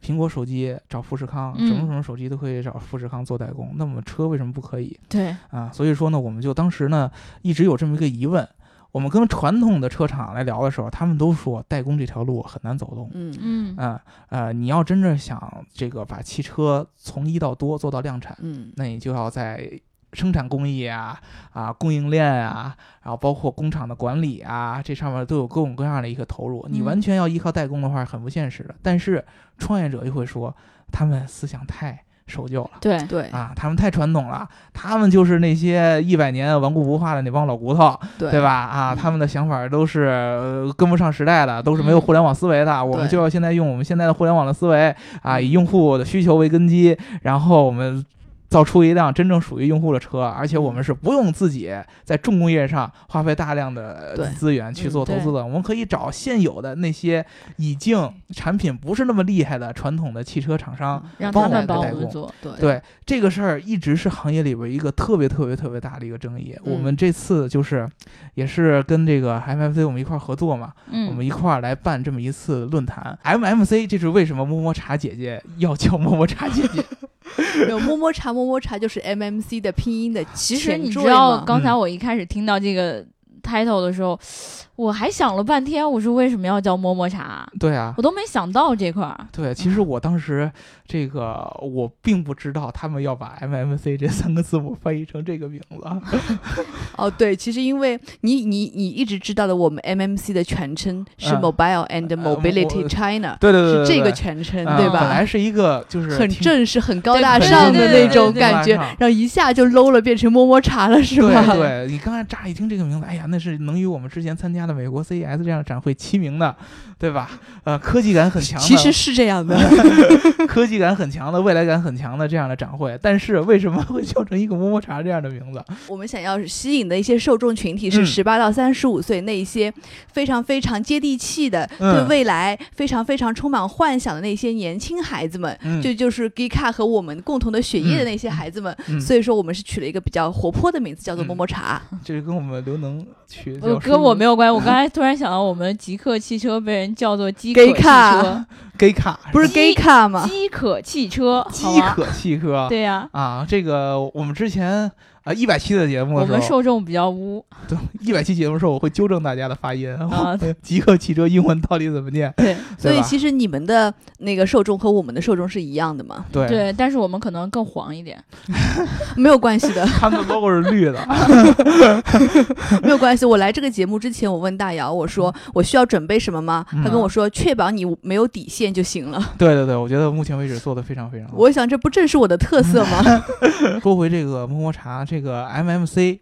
Speaker 3: 苹果手机找富士康，什么
Speaker 2: 嗯
Speaker 3: 什么手机都可以找富士康做代工，那么车为什么不可以
Speaker 2: 对，
Speaker 3: 啊？”所以说呢，我们就当时呢一直有这么一个疑问。我们跟传统的车厂来聊的时候，他们都说代工这条路很难走动。
Speaker 4: 嗯
Speaker 2: 嗯，
Speaker 3: 啊呃，你要真正想这个把汽车从一到多做到量产，
Speaker 4: 嗯，
Speaker 3: 那你就要在生产工艺啊、啊供应链啊，然后包括工厂的管理啊，这上面都有各种各样的一个投入。你
Speaker 2: 嗯
Speaker 3: 完全要依靠代工的话，很不现实的。但是创业者又会说，他们思想太守旧了。
Speaker 2: 对
Speaker 4: 对
Speaker 3: 啊，他们太传统了，他们就是那些一百年顽固不化的那帮老骨头，
Speaker 4: 对
Speaker 3: 对？吧？啊，他们的想法都是、呃跟不上时代的，都是没有
Speaker 2: 嗯
Speaker 3: 互联网思维的。我们就要现在用我们现在的互联网的思维啊，
Speaker 4: 嗯
Speaker 3: 以用户的需求为根基，然后我们。造出一辆真正属于用户的车，而且我们是不用自己在重工业上花费大量的资源去做投资的。我们可以找现有的那些已经产品不是那么厉害的传统的汽车厂商，
Speaker 2: 让
Speaker 3: 帮我
Speaker 2: 他们
Speaker 3: 代工
Speaker 2: 我们做。
Speaker 4: 对
Speaker 3: 对这个事儿一直是行业里边一个特别特别特别大的一个争议。我们
Speaker 4: 嗯
Speaker 3: 这次就是也是跟这个 MFC 我们一块儿合作嘛，
Speaker 2: 嗯，
Speaker 3: 我们一块儿来办这么一次论坛。MMC 这是为什么么么茶姐姐要叫么么茶姐姐？
Speaker 4: 有摸摸茶，摸摸茶就是 MMC 的拼音的
Speaker 2: 其实你知道刚才我一开始听到这个 title 的时候，我还想了半天，我说为什么要叫摸摸茶？
Speaker 3: 对啊
Speaker 2: 我。都没想到这块儿。
Speaker 3: 对，其实我当时这个我并不知道他们要把 MMC 这三个字母翻译成这个名字。
Speaker 4: 哦，对，其实因为你你你一直知道的，我们 MMC 的全称是
Speaker 3: 嗯
Speaker 4: Mobile and
Speaker 3: 呃
Speaker 4: Mobility China，
Speaker 3: 对对对对
Speaker 4: 是这个全称，
Speaker 3: 啊
Speaker 4: 对吧？
Speaker 3: 本来是一个就是
Speaker 4: 很正式、很高
Speaker 2: 对对
Speaker 4: 大上的
Speaker 2: 对对
Speaker 4: 那种感觉，然后一下就 low 了，变成摸摸茶了，是吧？
Speaker 3: 对对，你刚才乍一听这个名字，哎呀，那是能与我们之前参加的美国 CES 这样的展会齐名的，对吧？呃，科技感很强的，
Speaker 4: 其实是这样的，
Speaker 3: 科技感很强的、未来感很强的这样的展会，但是为什么会叫成一个摸摸茶这样的名字？
Speaker 4: 我们想要吸引的一些受众群体是
Speaker 3: 嗯
Speaker 4: 十八到三十五岁那一些非常非常接地气的，
Speaker 3: 嗯
Speaker 4: 对未来非常非常充满幻想的那些年轻孩子们。
Speaker 3: 嗯，
Speaker 4: 这就是 Gika 和我们共同的血液的那些孩子们，
Speaker 3: 嗯
Speaker 4: 所以说我们是取了一个比较活泼的名字，叫做
Speaker 3: 嗯
Speaker 4: 摸摸茶。
Speaker 3: 这是跟我们刘能取
Speaker 2: 呃，跟我没有关系。我刚才突然想到，我们极客汽车被人叫做饥渴汽车
Speaker 3: ，gay 卡
Speaker 4: 不是
Speaker 2: Gay
Speaker 4: 卡吗？
Speaker 2: 饥渴汽车？
Speaker 3: 饥渴汽车。
Speaker 2: 对呀，
Speaker 3: 啊，这个我们之前啊一百期的节目
Speaker 2: 我们
Speaker 3: 的时候，
Speaker 2: 受众比较污，
Speaker 3: 对一百期节目的时候，我会纠正大家的发音。
Speaker 2: 啊
Speaker 3: 极客汽车英文到底怎么念？
Speaker 2: 对
Speaker 4: 所以其实你们的那个受众和我们的受众是一样的嘛，
Speaker 3: 对，
Speaker 2: 对，但是我们可能更黄一点。
Speaker 4: 没有关系的，
Speaker 3: 他们的 logo 是绿的。
Speaker 4: 没有关系。我来这个节目之前，我问大姚，我说我需要准备什么吗？他跟我说，确保你没有底线就行了。
Speaker 3: 对对对，我觉得目前为止做的非常非常好。
Speaker 4: 我想，这不正是我的特色吗？
Speaker 3: 说回这个摸摸茶，这个 MMC，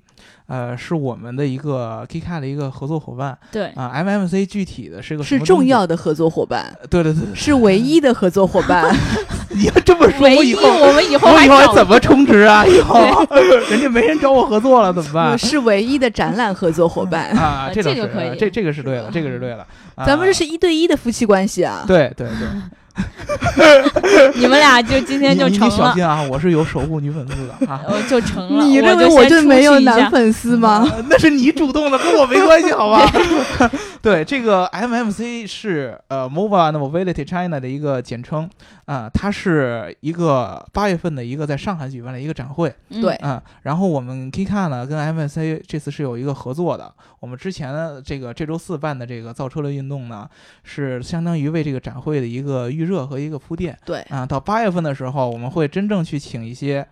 Speaker 3: 呃，是我们的一个 Kika 的一个合作伙伴
Speaker 2: 对，
Speaker 3: 啊。MMC 具体的是个什
Speaker 4: 是重要的合作伙伴，
Speaker 3: 对对对，
Speaker 4: 是唯一的合作伙伴。
Speaker 3: 你要这么说，我以后
Speaker 2: 我们以后
Speaker 3: 我以后还怎么充值啊？以后 人家没人找我合作了，怎么办？
Speaker 4: 是唯一的展览合作伙伴。
Speaker 3: 啊，这
Speaker 2: 个可以
Speaker 3: 这这个是对的，这个是对的。啊
Speaker 4: 咱们这是一对一的夫妻关系啊。
Speaker 3: 对对对，
Speaker 2: 你们俩就今天就成了，
Speaker 3: 你小心啊！我是有守护女粉丝的啊。
Speaker 2: 我 就成了。
Speaker 4: 你认为
Speaker 2: 我
Speaker 4: 我就没有男粉丝吗？
Speaker 3: 啊那是你主动的，跟我没关系，好吧？对，这个 MMC 是呃 Mobile and Mobility China 的一个简称啊、它是一个八月份的一个在上海举办的一个展会
Speaker 2: 嗯
Speaker 4: 对
Speaker 3: 嗯、然后我们 Kika 呢跟 MMC 这次是有一个合作的。我们之前的这个这周四办的这个造车的运动呢，是相当于为这个展会的一个预热和一个铺垫。
Speaker 4: 对，
Speaker 3: 啊，到八月份的时候，我们会真正去请一些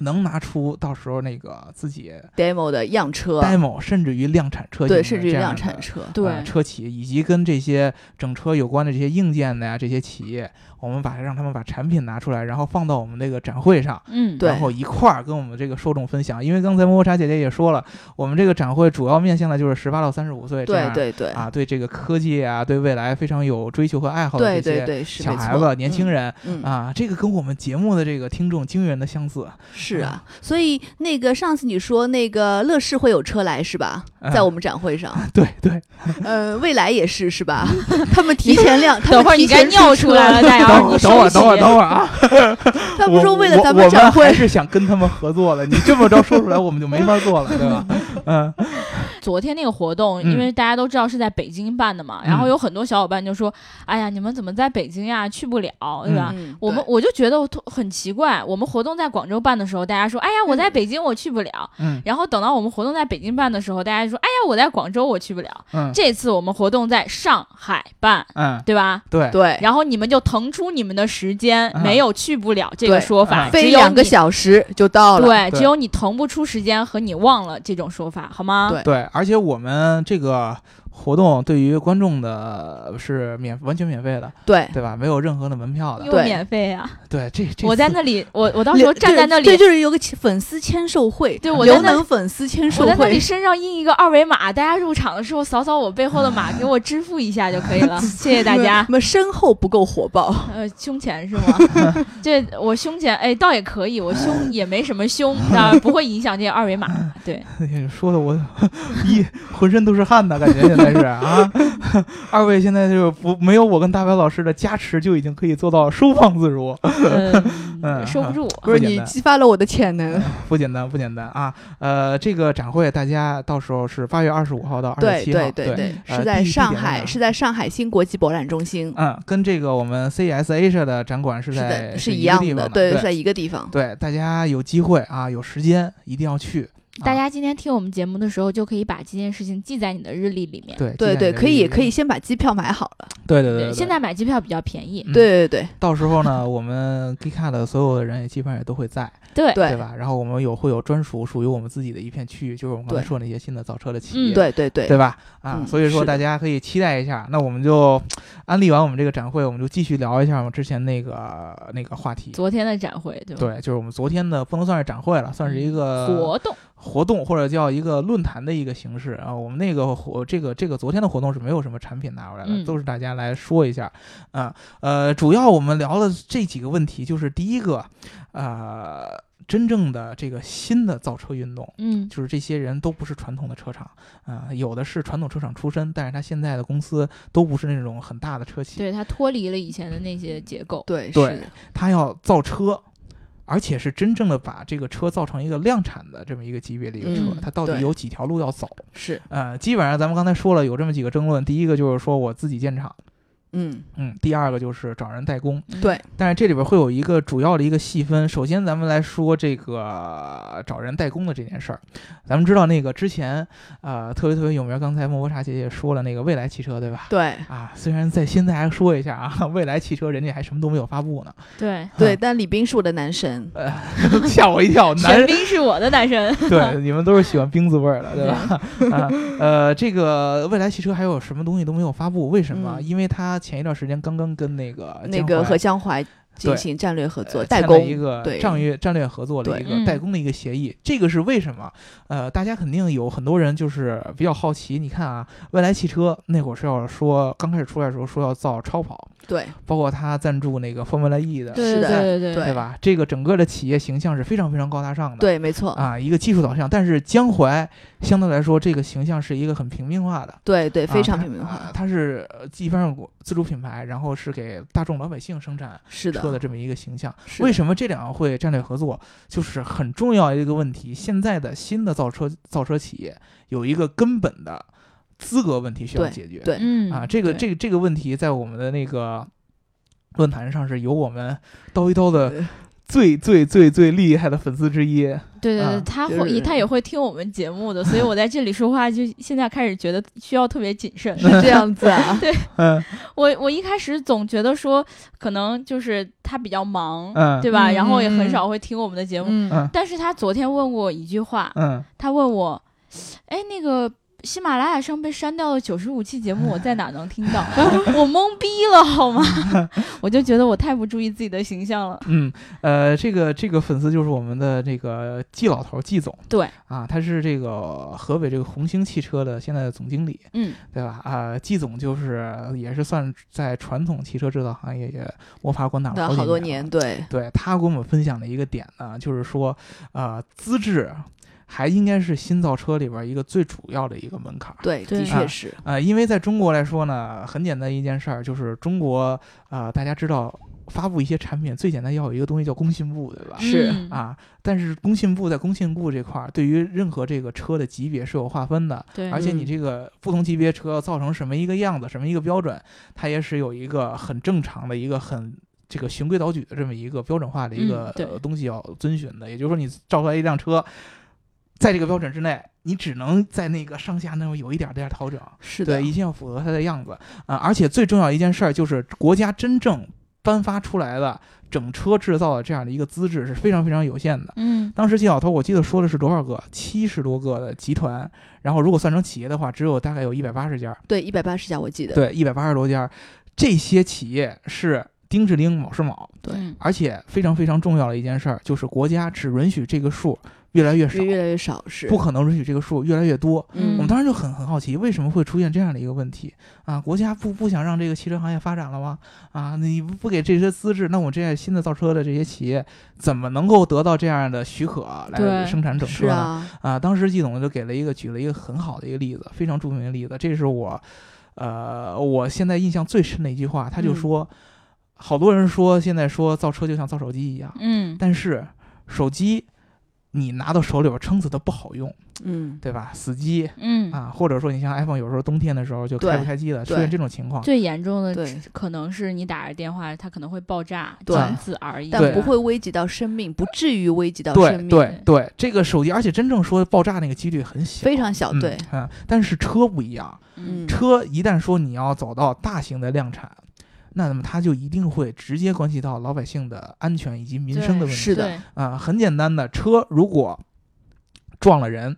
Speaker 3: 能拿出到时候那个自己
Speaker 4: demo 的样车
Speaker 3: ，demo，甚至于量产车型
Speaker 4: 对，甚至于量产车。
Speaker 2: 对
Speaker 3: 呃车企，以及跟这些整车有关的这些硬件的呀这些企业，我们把让他们把产品拿出来，然后放到我们那个展会上。
Speaker 2: 嗯，
Speaker 4: 对
Speaker 3: 然后一块儿跟我们这个受众分享，因为刚才摸摸茶姐姐也说了，我们这个展会主要面向的就是十八到三十五岁这样
Speaker 4: 对对对，
Speaker 3: 啊，对这个科技啊，对未来非常有追求和爱好的这些小孩子、年轻人
Speaker 4: 嗯，嗯
Speaker 3: 啊，这个跟我们节目的这个听众惊人的相似。
Speaker 4: 是啊，所以那个上次你说那个乐视会有车来是吧？
Speaker 3: 嗯
Speaker 4: 在我们展会上，
Speaker 3: 对对，
Speaker 4: 呃，未来也是是吧？他们提前量，他
Speaker 2: 等会儿
Speaker 4: 们提前
Speaker 2: 你该尿出来了，大
Speaker 3: 等会儿等会儿等会儿等会儿啊！
Speaker 4: 他不说
Speaker 3: 我
Speaker 4: 为了咱
Speaker 3: 我我还
Speaker 4: 展会，
Speaker 3: 是想跟他们合作的。你这么着说出来，我们就没法做了，对吧？嗯
Speaker 2: 昨天那个活动，
Speaker 3: 嗯
Speaker 2: 因为大家都知道是在北京办的嘛，然后有很多小伙伴就说：“哎呀，你们怎么在北京呀？去不了，对吧？”
Speaker 4: 嗯
Speaker 2: 我们我就觉得很奇怪，我们活动在广州办的时候，大家说：“哎呀，我在北京我去不了。
Speaker 3: 嗯
Speaker 2: 然后等到我们活动在北京办的时候，大家就说：“哎呀，我在广州我去不了。
Speaker 3: 嗯
Speaker 2: 这次我们活动在上海办，
Speaker 3: 嗯，
Speaker 2: 对吧？
Speaker 3: 对
Speaker 4: 对，
Speaker 2: 然后你们就腾出你们的时间，
Speaker 3: 嗯
Speaker 2: 没有去不了这个说法，
Speaker 3: 嗯
Speaker 2: 只有
Speaker 4: 飞两个小时就到了。
Speaker 2: 对，
Speaker 3: 对
Speaker 2: 只有你腾不出时间和你忘了这种说法，好吗？
Speaker 4: 对
Speaker 3: 对，而且我们这个活动对于观众的是免完全免费的，
Speaker 4: 对，
Speaker 3: 对吧？没有任何的门票的。
Speaker 2: 又
Speaker 4: 对
Speaker 2: 免费啊！
Speaker 3: 对，这这
Speaker 2: 我在那里，我我到时候站在那里
Speaker 4: 对，，就是有个粉丝签售会，
Speaker 2: 对我在那
Speaker 4: 刘能粉丝签售会
Speaker 2: 我在那里，身上印一个二维码，大家入场的时候扫扫我背后的码，给我支付一下就可以了。谢谢大家
Speaker 4: 那。么身后不够火爆，
Speaker 2: 呃，胸前是吗？这我胸前，哎，倒也可以，我胸 也没什么胸，啊，不会影响这个二维码。对，
Speaker 3: 说的我一浑身都是汗呐，感觉现在是啊。二位现在就是不没有我跟大白老师的加持，就已经可以做到收放自如，
Speaker 2: 嗯，
Speaker 3: 嗯
Speaker 2: 收不住。
Speaker 4: 不是你激发了我的潜能。
Speaker 3: 不简单，不简单啊。呃，这个展会大家到时候是八月二十五号到二
Speaker 4: 对
Speaker 3: 十七号，
Speaker 4: 对对对，
Speaker 3: 呃
Speaker 4: 是在上海，是在上海新国际博览中心，
Speaker 3: 嗯，跟这个我们 CES Asia 的展馆是
Speaker 4: 是
Speaker 3: 在
Speaker 4: 的，是
Speaker 3: 一
Speaker 4: 一样的，对，
Speaker 3: 对
Speaker 4: 是在一个地方。
Speaker 3: 对，大家有机会啊，有时间一定要去。
Speaker 2: 大家今天听我们节目的时候，就可以把这件事情记在你的日历里面。
Speaker 3: 对
Speaker 4: 对对，可以可以
Speaker 3: 以，
Speaker 4: 先把机票买好了。
Speaker 3: 对对对对，
Speaker 2: 现在买机票比较便宜。
Speaker 3: 嗯
Speaker 4: 对对对
Speaker 3: 到时候呢，我们 Geekcard 的所有的人也基本上也都会在，
Speaker 2: 对
Speaker 4: 对
Speaker 3: 对吧？然后我们有会有专属属于我们自己的一片区域，就是我们刚才
Speaker 4: 对
Speaker 3: 说那些新的造车的企
Speaker 2: 嗯
Speaker 3: 业，
Speaker 4: 对对对
Speaker 3: 对吧？啊，
Speaker 4: 嗯
Speaker 3: 所以说大家可以期待一下。那我们就安利完我们这个展会，我们就继续聊一下我们之前那个那个话题。
Speaker 2: 昨天的展会，对吧？
Speaker 3: 对，就是我们昨天的不能算是展会了，算是一个
Speaker 2: 活动。
Speaker 3: 活动或者叫一个论坛的一个形式啊。我们那个活这个这个昨天的活动是没有什么产品拿出来的，
Speaker 2: 嗯
Speaker 3: 都是大家来说一下啊。呃，主要我们聊了这几个问题，就是第一个，呃，真正的这个新的造车运动。
Speaker 2: 嗯
Speaker 3: 就是这些人都不是传统的车厂啊、有的是传统车厂出身，但是他现在的公司都不是那种很大的车企，
Speaker 2: 对，他脱离了以前的那些结构。
Speaker 4: 对
Speaker 3: 对他要造车，而且是真正的把这个车造成一个量产的这么一个级别的一个车，
Speaker 4: 嗯
Speaker 3: 它到底有几条路要走？
Speaker 4: 是，
Speaker 3: 呃，基本上咱们刚才说了有这么几个争论，第一个就是说我自己建厂，
Speaker 4: 嗯，
Speaker 3: 嗯，第二个就是找人代工，
Speaker 2: 嗯
Speaker 4: 对，
Speaker 3: 但是这里边会有一个主要的一个细分。首先，咱们来说这个找人代工的这件事儿。咱们知道那个之前，呃，特别特别有名，刚才莫泊茶姐姐说了那个未来汽车，对吧？
Speaker 4: 对
Speaker 3: 啊，虽然在现在还说一下啊，未来汽车人家还什么都没有发布呢，
Speaker 2: 对，
Speaker 4: 对，但李斌是我的男神，
Speaker 3: 呃，吓我一跳，男
Speaker 2: 玄彬是我的男神。
Speaker 3: 对，你们都是喜欢冰字味儿的，对吧？啊，呃，这个未来汽车还有什么东西都没有发布，为什么？
Speaker 4: 嗯
Speaker 3: 因为它前一段时间刚刚跟那个
Speaker 4: 那个和江淮进行战略合作，
Speaker 3: 呃
Speaker 4: 代工
Speaker 3: 一个
Speaker 4: 对
Speaker 3: 战略战略合作的一个
Speaker 2: 嗯
Speaker 3: 代工的一个协议。这个是为什么？呃，大家肯定有很多人就是比较好奇。你看啊，未来汽车那会儿是要说刚开始出来的时候说要造超跑，
Speaker 4: 对
Speaker 3: 包括他赞助那个 Formula E 的，
Speaker 2: 对
Speaker 4: 是的
Speaker 2: 对对对
Speaker 4: 对
Speaker 3: 对吧？这个整个的企业形象是非常非常高大上的。
Speaker 4: 对，没错，
Speaker 3: 啊，一个技术导向，但是江淮相对来说，这个形象是一个很平民化的，
Speaker 4: 对对，非常平民化
Speaker 3: 啊，它是呃基本上自主品牌，然后是给大众老百姓生产
Speaker 4: 是的，
Speaker 3: 车的这么一个形象。
Speaker 4: 是
Speaker 3: 为什么这两个会战略合作？就是很重要的一个问题。现在的新的造车造车企业有一个根本的资格问题需要解决。
Speaker 4: 对
Speaker 2: 嗯
Speaker 3: 啊，这个这个这个问题在我们的那个论坛上是有我们叨一叨的最最最最厉害的粉丝之一。
Speaker 2: 对对对，
Speaker 3: 啊
Speaker 2: 他会
Speaker 4: 就是
Speaker 2: 他也会听我们节目的，所以我在这里说话就现在开始觉得需要特别谨慎。
Speaker 4: 是这样子啊，对
Speaker 3: 嗯
Speaker 2: 我我一开始总觉得说，可能就是他比较忙，
Speaker 3: 嗯
Speaker 2: 对吧？
Speaker 4: 嗯
Speaker 2: 然后也很
Speaker 4: 嗯
Speaker 2: 少会听我们的节目。但是他昨天问过我一句话，
Speaker 3: 嗯，
Speaker 2: 他问我，哎，那个喜马拉雅上被删掉的九十五期节目，我在哪能听到？我懵逼了，好吗？我就觉得我太不注意自己的形象了。
Speaker 3: 嗯，呃，这个这个粉丝就是我们的这个季老头儿季总
Speaker 2: 对，
Speaker 3: 啊，他是这个河北这个红星汽车的现在的总经理，
Speaker 2: 嗯，
Speaker 3: 对吧？啊，季总就是也是算在传统汽车制造行业也摸爬滚打了好
Speaker 4: 好多年，对
Speaker 3: 对他给我们分享的一个点呢，就是说，呃，资质还应该是新造车里边儿一个最主要的一个门槛儿。
Speaker 4: 对，
Speaker 2: 对。
Speaker 4: 的确是，
Speaker 3: 呃，因为在中国来说呢，很简单一件事儿，就是中国呃，大家知道发布一些产品最简单要有一个东西叫工信部，对吧？
Speaker 4: 是。
Speaker 2: 嗯，
Speaker 3: 啊，但是工信部在工信部这块儿，对于任何这个车的级别是有划分的，
Speaker 2: 对，
Speaker 3: 而且你
Speaker 4: 嗯。
Speaker 3: 这个不同级别车要造成什么一个样子，什么一个标准，它也是有一个很正常的一个很。这个循规蹈矩的这么一个标准化的一
Speaker 2: 嗯
Speaker 3: 个、东西要遵循的，也就是说，你造出来一辆车，在这个标准之内，你只能在那个上下那么有一点点调整，
Speaker 4: 是的
Speaker 3: 对，，一定要符合它的样子啊、而且最重要一件事儿就是国家真正颁发出来的整车制造的这样的一个资质是非常非常有限的。
Speaker 2: 嗯
Speaker 3: 当时季小头我记得说的是多少个？七十多个的集团，然后如果算成企业的话，只有大概有一百八十家。
Speaker 4: 对，一百八十家我记得。
Speaker 3: 对，一百八十多家，这些企业是丁是丁，卯是卯，
Speaker 4: 对
Speaker 2: 嗯
Speaker 3: 而且非常非常重要的一件事儿就是国家只允许这个数越来越少，
Speaker 4: 越越来越少是。
Speaker 3: 不可能允许这个数越来越多。
Speaker 4: 嗯
Speaker 3: 我们当时就很很好奇，为什么会出现这样的一个问题啊？国家不不想让这个汽车行业发展了吗？啊，你不不给这些资质，那我这些新的造车的这些企业怎么能够得到这样的许可来生产整车呢？
Speaker 4: 啊，
Speaker 3: 啊，当时季总就给了一个举了一个很好的一个例子，非常著名的例子，这是我，呃，我现在印象最深的一句话，他就
Speaker 4: 嗯
Speaker 3: 说，好多人说现在说造车就像造手机一样，
Speaker 2: 嗯
Speaker 3: 但是手机你拿到手里边撑死它不好用，
Speaker 4: 嗯，
Speaker 3: 对吧？死机
Speaker 2: 嗯，
Speaker 3: 啊，或者说你像 iPhone 有时候冬天的时候就开不开机了，出现这种情况。
Speaker 2: 最严重的
Speaker 4: 对。
Speaker 2: 可能是你打着电话，它可能会爆炸，
Speaker 4: 对。
Speaker 2: 仅此而已。
Speaker 4: 但不会危及到生命，不至于危及到生命，
Speaker 3: 对对，这个手机，而且真正说爆炸那个几率很小，
Speaker 4: 非常小。
Speaker 3: 嗯
Speaker 4: 对，
Speaker 3: 啊，但是车不一样，
Speaker 2: 嗯
Speaker 4: 嗯，
Speaker 3: 车一旦说你要走到大型的量产，那么它就一定会直接关系到老百姓的安全以及民生的问题。
Speaker 4: 是的
Speaker 2: 对
Speaker 3: 啊、很简单的，车如果撞了人，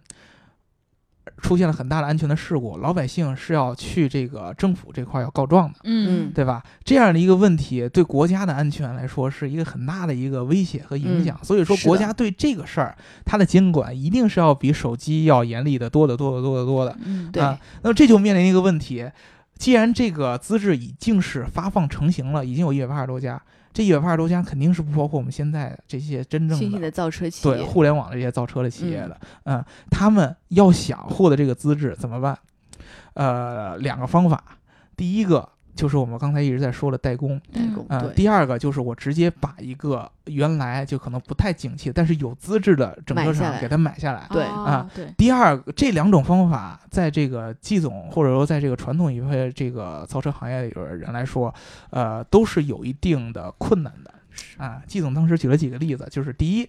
Speaker 3: 出现了很大的安全的事故，老百姓是要去这个政府这块儿要告状的。
Speaker 2: 嗯
Speaker 3: 对吧？这样的一个问题对国家的安全来说是一个很大的一个威胁和影响，所以说国家对这个事儿它的监管一定是要比手机要严厉的多得多得多得多的。
Speaker 2: 嗯
Speaker 4: 对
Speaker 3: 啊，那么这就面临一个问题，既然这个资质已经是发放成型了，已经有一百八十多家，这一百八十多家肯定是不包括我们现在这些真正的
Speaker 4: 新兴的造车企业，
Speaker 3: 对互联网的这些造车的企业的，嗯，他们要想获得这个资质怎么办？呃，两个方法，第一个就是我们刚才一直在说的代工，
Speaker 4: 代工，
Speaker 3: 呃，第二个就是我直接把一个原来就可能不太景气，但是有资质的整车
Speaker 4: 买下来
Speaker 3: 厂给它买下来。
Speaker 4: 对
Speaker 2: 哦
Speaker 3: 啊
Speaker 2: 对，
Speaker 3: 第二个，这两种方法在这个季总或者说在这个传统一些这个造车行业里边的人来说，呃，都是有一定的困难的。啊，季总当时举了几个例子，就是第一，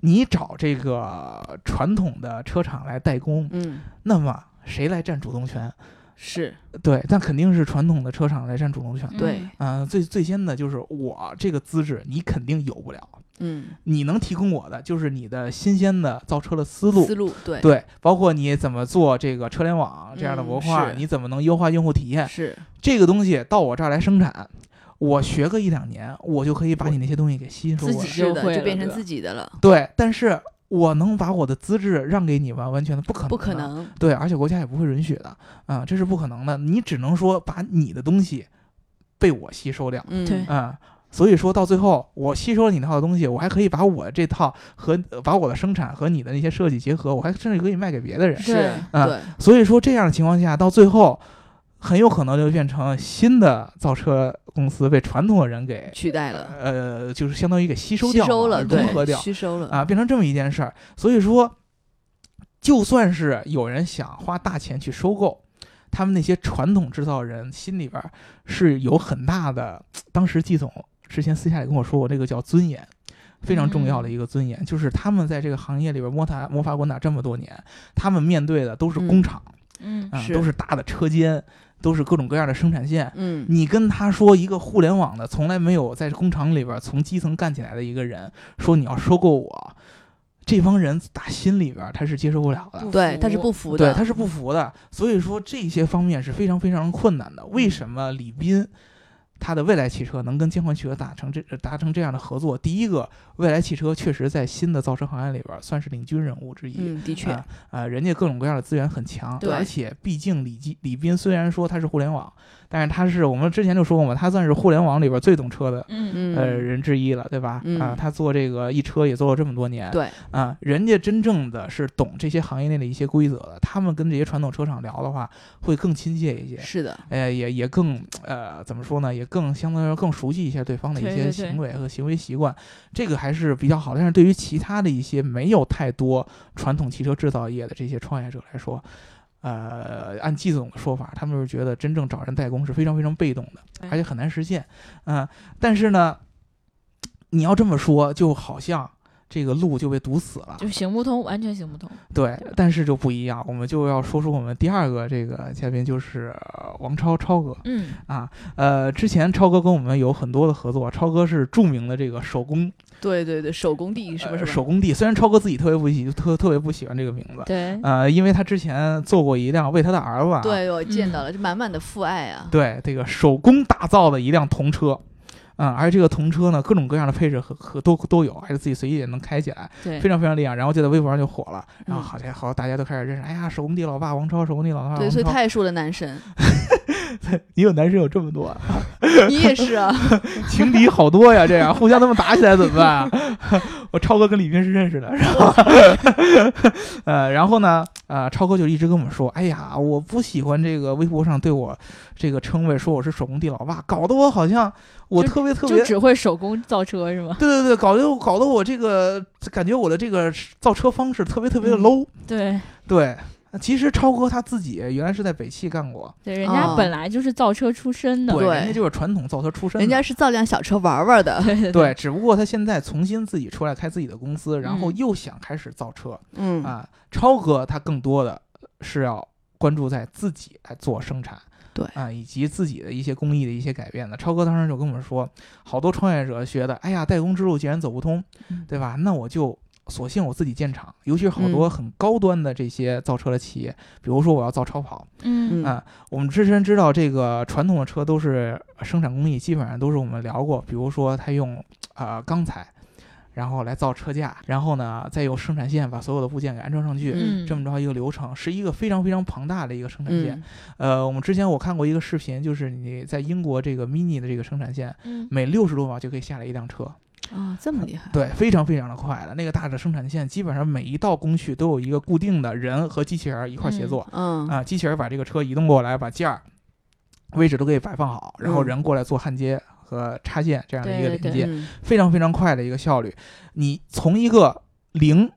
Speaker 3: 你找这个传统的车厂来代工，
Speaker 4: 嗯，
Speaker 3: 那么谁来占主动权？
Speaker 4: 是
Speaker 3: 对，但肯定是传统的车厂来占主动权。
Speaker 4: 对，
Speaker 3: 嗯、最最先的就是我这个资质，你肯定有不了。
Speaker 4: 嗯，
Speaker 3: 你能提供我的就是你的新鲜的造车的思路，
Speaker 4: 思路，对，
Speaker 3: 对，包括你怎么做这个车联网这样的
Speaker 4: 嗯
Speaker 3: 模块，
Speaker 4: 是
Speaker 3: 你怎么能优化用户体验，
Speaker 4: 是，
Speaker 3: 这个东西到我这儿来生产，我学个一两年，我就可以把你那些东西给吸收过来。
Speaker 2: 自己
Speaker 4: 是的，
Speaker 2: 会
Speaker 4: 就变成自己的了，
Speaker 3: 对，但是我能把我的资质让给你吗？完全的不可能，
Speaker 4: 不可。能，
Speaker 3: 对，而且国家也不会允许的啊、这是不可能的。你只能说把你的东西被我吸收掉，
Speaker 4: 嗯，
Speaker 2: 对
Speaker 3: 啊、所以说到最后，我吸收了你那套的东西，我还可以把我这套和呃把我的生产和你的那些设计结合，我还甚至可以卖给别的人。
Speaker 4: 是，
Speaker 3: 啊
Speaker 4: 对，
Speaker 3: 所以说这样的情况下，到最后很有可能就变成新的造车公司被传统的人给
Speaker 4: 取代了，
Speaker 3: 呃，就是相当于给吸收掉
Speaker 4: 吸收了，
Speaker 3: 融合，掉
Speaker 4: 吸收了，
Speaker 3: 啊，变成这么一件事儿。所以说，就算是有人想花大钱去收购。他们那些传统制造人心里边儿是有很大的，当时季总之前私下里跟我说过，这个叫尊严，非常重要的一个尊严，就是他们在这个行业里边摸爬摸爬滚打这么多年，他们面对的都是工厂，
Speaker 2: 嗯
Speaker 3: 啊，
Speaker 4: 是
Speaker 3: 都是大的车间，都是各种各样的生产线。
Speaker 4: 嗯，
Speaker 3: 你跟他说一个互联网的，从来没有在工厂里边从基层干起来的一个人，说你要收购我，这帮人打心里边他是接受不了的。
Speaker 4: 对，他是不服的
Speaker 3: 对，
Speaker 4: 的，
Speaker 3: 他是不服的，所以说这些方面是非常非常困难的。为什么李斌他的未来汽车能跟江淮汽车达成这达成这样的合作？第一个，未来汽车确实在新的造车行业里边算是领军人物之一。
Speaker 4: 嗯，的确
Speaker 3: 啊，啊，人家各种各样的资源很强，而且毕竟李基李斌虽然说他是互联网，但是他是我们之前就说过嘛，他算是互联网里边最懂车的。
Speaker 2: 嗯
Speaker 4: 嗯，
Speaker 3: 呃，人之一了，对吧？
Speaker 4: 嗯
Speaker 3: 啊，他做这个一车也做了这么多年，
Speaker 4: 对，
Speaker 3: 啊，人家真正的是懂这些行业内的一些规则的，他们跟这些传统车厂聊的话，会更亲切一些，
Speaker 4: 是的，
Speaker 3: 呃，也也更呃怎么说呢，也更相当于说更熟悉一些对方的一些行为和行为习惯，这个还是比较好的。但是对于其他的一些没有太多传统汽车制造业的这些创业者来说，呃，按季总的说法，他们是觉得真正找人代工是非常非常被动的，而且很难实现。嗯、但是呢，你要这么说，就好像这个路就被堵死了。
Speaker 2: 就行不通，完全行不通。
Speaker 3: 对，但是就不一样，我们就要说出我们第二个这个嘉宾，就是呃王超超哥
Speaker 2: 嗯，
Speaker 3: 啊。呃，之前超哥跟我们有很多的合作，超哥是著名的这个手工
Speaker 4: 对对对，手工地是不
Speaker 3: 呃
Speaker 4: 是？
Speaker 3: 手工地，虽然超哥自己特别不喜特特别不喜欢这个名字，
Speaker 2: 对，
Speaker 3: 呃，因为他之前做过一辆为他的儿子啊，
Speaker 4: 对，我见
Speaker 2: 嗯
Speaker 4: 到了，就满满的父爱啊。
Speaker 3: 对这个手工打造的一辆童车。嗯，而且这个童车呢，各种各样的配置和和都都有，而且自己随意也能开起来，
Speaker 2: 对
Speaker 3: 非，常非常厉害。然后就在微博上就火了，然后
Speaker 4: 嗯
Speaker 3: 好家伙，大家都开始认识，哎呀，手工地老爸王超，手工地老爸王
Speaker 4: 对，所以
Speaker 3: 超
Speaker 4: 他也是我的男神，
Speaker 3: 你有男生有这么多啊，
Speaker 4: 你也是啊。
Speaker 3: 情敌好多呀，这样互相他们打起来怎么办啊？我超哥跟李斌是认识的，是吧，呃，然后呢，呃，超哥就一直跟我们说，哎呀，我不喜欢这个微博上对我这个称谓，说我是手工地老爸，搞得我好像我特别特别
Speaker 2: 就只会手工造车是吗？
Speaker 3: 对对对，搞得搞得我这个感觉我的这个造车方式特别特别的
Speaker 2: 嗯
Speaker 3: low、
Speaker 2: 对
Speaker 3: 对，其实超哥他自己原来是在北汽干过，
Speaker 2: 对，人家
Speaker 4: 哦
Speaker 2: 本来就是造车出身的，
Speaker 3: 对，
Speaker 4: 对
Speaker 3: 人家就是传统造车出身，
Speaker 4: 人家是造辆小车玩玩的。
Speaker 2: 对对
Speaker 3: 对，只不过他现在重新自己出来开自己的公司，然后
Speaker 2: 嗯
Speaker 3: 又想开始造车、
Speaker 4: 嗯，
Speaker 3: 啊。超哥他更多的是要关注在自己来做生产。
Speaker 4: 对
Speaker 3: 啊，以及自己的一些工艺的一些改变的。超哥当时就跟我们说，好多创业者觉得，哎呀，代工之路既然走不通，
Speaker 2: 嗯
Speaker 3: 对吧？那我就索性我自己建厂。尤其是好多
Speaker 4: 嗯
Speaker 3: 很高端的这些造车的企业，比如说我要造超跑，
Speaker 2: 嗯
Speaker 4: 嗯
Speaker 3: 啊，我们之前知道这个传统的车都是生产工艺，基本上都是我们聊过，比如说它用呃钢材，然后来造车架，然后呢再用生产线把所有的部件给安装上去，
Speaker 2: 嗯，
Speaker 3: 这么着一个流程，是一个非常非常庞大的一个生产线。
Speaker 4: 嗯
Speaker 3: 呃，我们之前我看过一个视频，就是你在英国这个 mini 的这个生产线，
Speaker 2: 嗯
Speaker 3: 每六十多秒就可以下来一辆车，
Speaker 4: 啊，这么厉害。
Speaker 3: 对，非常非常的快的。那个大的生产线，基本上每一道工序都有一个固定的人和机器人一块儿协
Speaker 2: 嗯
Speaker 3: 作。
Speaker 4: 嗯
Speaker 3: 啊，机器人把这个车移动过来，把件儿位置都给摆放好，然后
Speaker 4: 嗯
Speaker 3: 人过来做焊接和插线这样的一个连接，
Speaker 4: 嗯
Speaker 3: 非常非常快的一个效率。你从一个零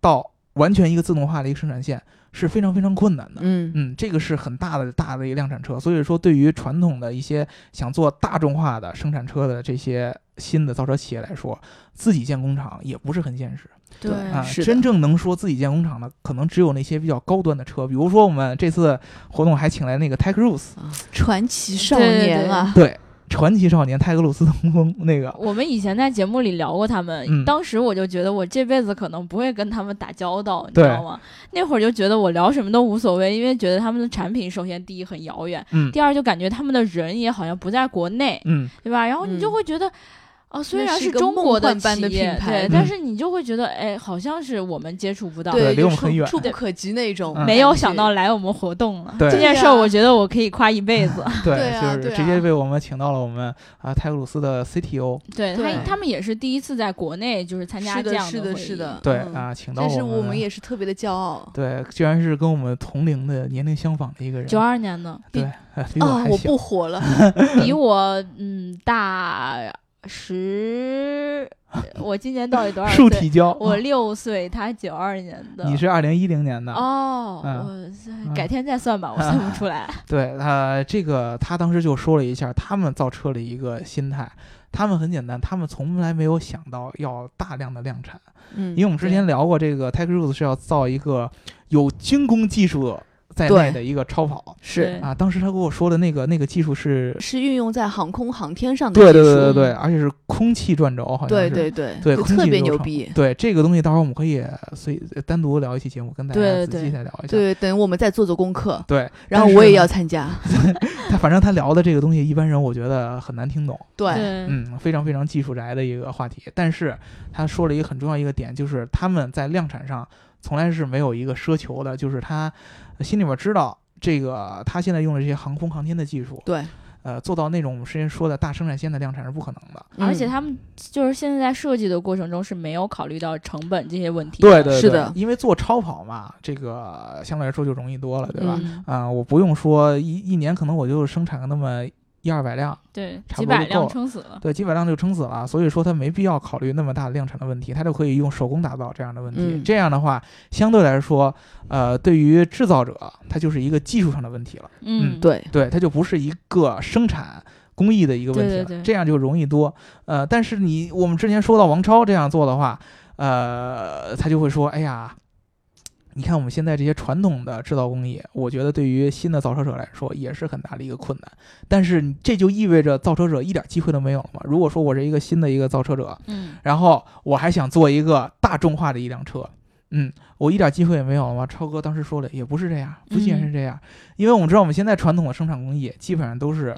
Speaker 3: 到完全一个自动化的一个生产线是非常非常困难的。
Speaker 4: 嗯
Speaker 3: 嗯，这个是很大的大的一个量产车，所以说对于传统的一些想做大众化的生产车的这些新的造车企业来说，自己建工厂也不是很现实。
Speaker 2: 对
Speaker 3: 啊，
Speaker 4: 是
Speaker 3: 真正能说自己建工厂的，可能只有那些比较高端的车，比如说我们这次活动还请来那个泰克鲁斯，
Speaker 4: 啊传奇少
Speaker 2: 对对
Speaker 4: 年啊，
Speaker 3: 对，传奇少年泰格鲁斯通风那个，
Speaker 2: 我们以前在节目里聊过他们，
Speaker 3: 嗯
Speaker 2: 当时我就觉得我这辈子可能不会跟他们打交道，你知道吗？那会儿就觉得我聊什么都无所谓，因为觉得他们的产品首先第一很遥远，
Speaker 3: 嗯
Speaker 2: 第二就感觉他们的人也好像不在国内，
Speaker 3: 嗯，
Speaker 2: 对吧？然后你就
Speaker 4: 嗯
Speaker 2: 会觉得。哦，虽然
Speaker 4: 是
Speaker 2: 中国
Speaker 4: 的
Speaker 2: 企业，
Speaker 4: 的品牌
Speaker 2: 但是你就会觉得，哎，好像是我们接触不到，
Speaker 3: 对离我们很远
Speaker 4: 触不可及那种
Speaker 3: 嗯。
Speaker 2: 没有想到来我们活动了。
Speaker 3: 对
Speaker 2: 这件事儿，我觉得我可以夸一辈子。
Speaker 3: 对，就是直接被我们请到了我们啊泰格鲁斯的 CTO，
Speaker 2: 对
Speaker 4: 对
Speaker 2: 他，他们也是第一次在国内就是参加
Speaker 4: 是的，
Speaker 2: 这样
Speaker 4: 是的，
Speaker 2: 会议
Speaker 4: 是的，嗯
Speaker 3: 对啊，请到
Speaker 4: 但是我
Speaker 3: 们
Speaker 4: 们也是特别的骄傲。
Speaker 3: 对，居然是跟我们同龄的年龄相仿的一个人，
Speaker 2: 九二年的，
Speaker 3: 对，呃 比我
Speaker 4: 啊，我
Speaker 3: 还小，
Speaker 4: 不活了，
Speaker 2: 比我嗯大十，我今年到底多少岁？
Speaker 3: 树体交，
Speaker 2: 我六岁，他九二年的。
Speaker 3: 你是二零一零年的，
Speaker 2: 哦，
Speaker 3: 嗯
Speaker 2: 我改天再算吧，我算不出来。
Speaker 3: 对他这个，他当时就说了一下他们造车的一个心态。他们很简单，他们从来没有想到要大量的量产，
Speaker 4: 嗯
Speaker 3: 因为我们之前聊过，这个 Tech r u i s 是要造一个有军工技术在内的一个超跑
Speaker 2: 是
Speaker 4: 是
Speaker 3: 啊。当时他跟我说的那个那个技术是，
Speaker 4: 是运用在航空航天上的
Speaker 3: 对对
Speaker 4: 技术
Speaker 3: 对对对，而且是空气转轴，好像是
Speaker 4: 对对对
Speaker 3: 对
Speaker 4: 特别牛逼。
Speaker 3: 对这个东西，到时候我们可以所以单独聊一期节目，跟大家
Speaker 2: 对
Speaker 3: 仔细
Speaker 2: 对
Speaker 3: 再聊一下。
Speaker 4: 对，等我们再做做功课，
Speaker 3: 对，
Speaker 4: 然后我也要参加。
Speaker 3: 他反正他聊的这个东西，一般人我觉得很难听懂。
Speaker 4: 对，
Speaker 2: 对，
Speaker 3: 嗯，非常非常技术宅的一个话题。但是他说了一个很重要一个点，就是他们在量产上从来是没有一个奢求的，就是他心里边知道这个他现在用的这些航空航天的技术，
Speaker 4: 对，
Speaker 3: 呃，做到那种我们之前说的大生产线的量产是不可能的。
Speaker 4: 嗯
Speaker 2: 而且他们就是现在在设计的过程中是没有考虑到成本这些问题。
Speaker 3: 对对对
Speaker 4: 是的
Speaker 3: 因为做超跑嘛，这个相对来说就容易多了，对吧？
Speaker 2: 嗯，
Speaker 3: 啊、我不用说一一年可能我就生产个那么一二百辆，
Speaker 2: 对，
Speaker 3: 差
Speaker 2: 几百辆
Speaker 3: 不多就够了
Speaker 2: 撑死了。
Speaker 3: 对，几百辆就撑死了，所以说它没必要考虑那么大的量产的问题，它就可以用手工打造这样的问题。
Speaker 4: 嗯
Speaker 3: 这样的话，相对来说，呃，对于制造者，它就是一个技术上的问题了，
Speaker 2: 嗯，
Speaker 4: 对，
Speaker 3: 对，它就不是一个生产工艺的一个问题了，
Speaker 2: 对对对
Speaker 3: 这样就容易多。呃，但是你我们之前说到王超这样做的话。呃，他就会说，哎呀。你看我们现在这些传统的制造工艺，我觉得对于新的造车者来说也是很大的一个困难。但是这就意味着造车者一点机会都没有了吗？如果说我是一个新的一个造车者，
Speaker 2: 嗯，
Speaker 3: 然后我还想做一个大众化的一辆车，嗯，我一点机会也没有了吗？超哥当时说了，也不是这样，不尽然是这样，因为我们知道我们现在传统的生产工艺基本上都是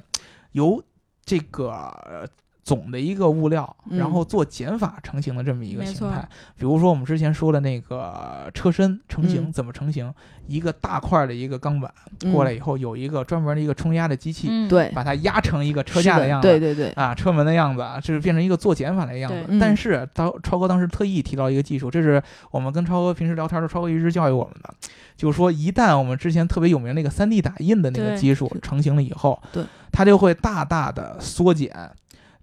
Speaker 3: 由这个。总的一个物料，然后做减法成型的这么一个形态。比如说我们之前说的那个车身成型怎么成型，一个大块的一个钢板过来以后，有一个专门的一个冲压的机器，
Speaker 4: 对，
Speaker 3: 把它压成一个车架的样子，
Speaker 4: 对对对，
Speaker 3: 啊，车门的样子，就是变成一个做减法的样子。但是当超哥当时特意提到一个技术，这是我们跟超哥平时聊天的时候，超哥一直教育我们的，就是说一旦我们之前特别有名那个三 D 打印的那个技术成型了以后，
Speaker 4: 对，
Speaker 3: 它就会大大的缩减。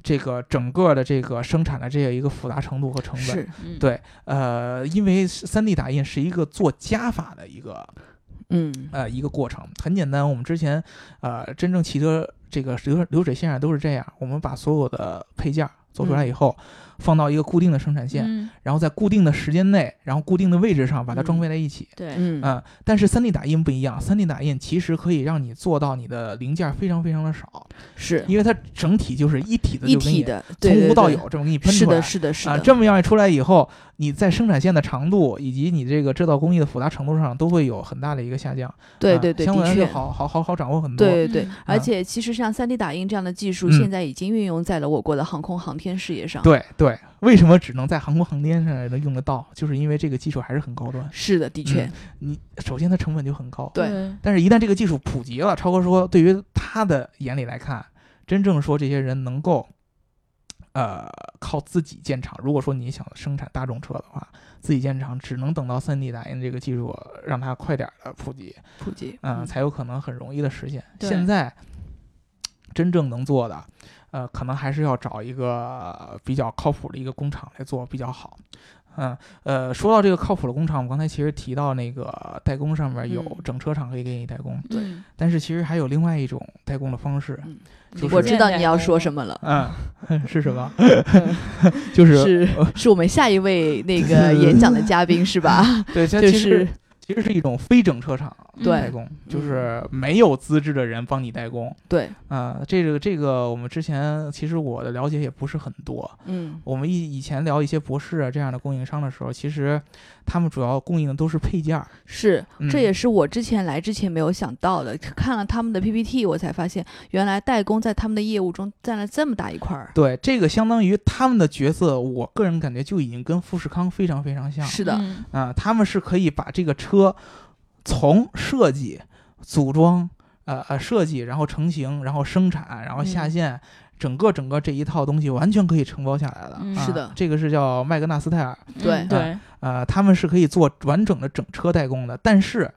Speaker 3: 这个整个的这个生产的这样一个复杂程度和成本，
Speaker 4: 是，
Speaker 3: 对，呃，因为三 D 打印是一个做加法的一个，
Speaker 4: 嗯，
Speaker 3: 呃，一个过程，很简单。我们之前，呃，真正汽车这个流流水线上都是这样，我们把所有的配件做出来以后。放到一个固定的生产线，然后在固定的时间内，然后固定的位置上把它装配在一起。
Speaker 2: 对，
Speaker 3: 嗯，但是 3D 打印不一样，3D 打印其实可以让你做到你的零件非常非常的少，
Speaker 4: 是
Speaker 3: 因为它整体就是一体的，
Speaker 4: 一体的，
Speaker 3: 从无到有这么给你喷
Speaker 4: 出来。是的，是的，是的。
Speaker 3: 啊，这么样一出来以后，你在生产线的长度以及你这个制造工艺的复杂程度上都会有很大的一个下降。
Speaker 4: 对对对，
Speaker 3: 相对来
Speaker 4: 说
Speaker 3: 好好好好掌握很多。
Speaker 4: 对对对，而且其实像 3D 打印这样的技术，现在已经运用在了我国的航空航天事业上。
Speaker 3: 对对。为什么只能在航空航天上能用得到？就是因为这个技术还是很高端。
Speaker 4: 是的，的确，
Speaker 3: 你首先它成本就很高。
Speaker 4: 对。
Speaker 3: 但是，一旦这个技术普及了，超哥说，对于他的眼里来看，真正说这些人能够，呃，靠自己建厂。如果说你想生产大众车的话，自己建厂只能等到 3D 打印这个技术让它快点的普及，
Speaker 4: 普及，
Speaker 3: 嗯，才有可能很容易的实现。现在真正能做的。呃，可能还是要找一个比较靠谱的一个工厂来做比较好。嗯，呃，说到这个靠谱的工厂，我刚才其实提到那个代工上面有整车厂可以给你代工，
Speaker 4: 对。
Speaker 3: 但是其实还有另外一种代工的方式，就是
Speaker 4: 我知道你要说什么了。
Speaker 3: 嗯，是什么？就是
Speaker 4: 是是我们下一位那个演讲的嘉宾是吧？
Speaker 3: 对，
Speaker 4: 就是。
Speaker 3: 其实是一种非整车厂
Speaker 4: 代
Speaker 3: 工，就是没有资质的人帮你代工。
Speaker 4: 对，
Speaker 3: 啊，这个这个我们之前其实我的了解也不是很多。
Speaker 4: 嗯，
Speaker 3: 我们以以前聊一些博士啊这样的供应商的时候，其实他们主要供应的都是配件。
Speaker 4: 是，这也是我之前来之前没有想到的。看了他们的 PPT，我才发现原来代工在他们的业务中占了这么大一块儿。
Speaker 3: 对，这个相当于他们的角色，我个人感觉就已经跟富士康非常非常像。
Speaker 4: 是的，
Speaker 3: 啊，他们是可以把这个车。车从设计、组装、呃呃设计，然后成型，然后生产，然后下线，整个整个这一套东西完全可以承包下来的。
Speaker 4: 是的，
Speaker 3: 这个是叫麦格纳斯泰尔。
Speaker 4: 对
Speaker 2: 对，
Speaker 3: 呃，他们是可以做完整的整车代工的，但是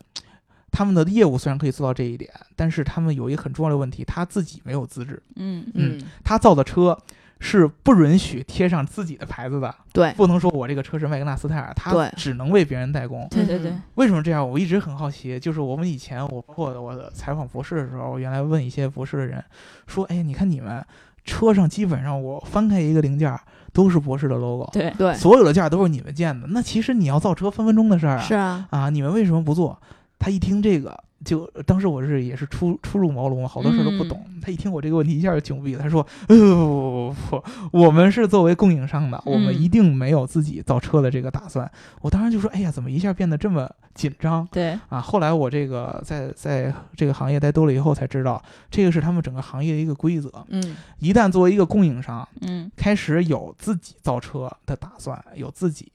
Speaker 3: 他们的业务虽然可以做到这一点，但是他们有一个很重要的问题，他自己没有资质。
Speaker 2: 嗯
Speaker 3: 嗯，他造的车。是不允许贴上自己的牌子的，
Speaker 4: 对，
Speaker 3: 不能说我这个车是麦格纳斯泰尔，它只能为别人代工。
Speaker 2: 对对对，
Speaker 3: 为什么这样？我一直很好奇。就是我们以前，我包括我的采访博士的时候，我原来问一些博士的人，说：“哎，你看你们车上基本上，我翻开一个零件都是博士的 logo，
Speaker 2: 对
Speaker 4: 对，
Speaker 3: 所有的件都是你们建的。那其实你要造车分分钟的事儿啊，
Speaker 4: 是啊，
Speaker 3: 啊，你们为什么不做？”他一听这个。就当时我是也是初初入茅庐嘛，好多事都不懂。他一听我这个问题，一下就窘逼了。他说：“呃，不不我们是作为供应商的，我们一定没有自己造车的这个打算。”我当时就说：“哎呀，怎么一下变得这么紧张？”
Speaker 2: 对
Speaker 3: 啊，后来我这个在在这个行业待多了以后才知道，这个是他们整个行业的一个规则。
Speaker 4: 嗯，
Speaker 3: 一旦作为一个供应商，
Speaker 2: 嗯，
Speaker 3: 开始有自己造车的打算，有自己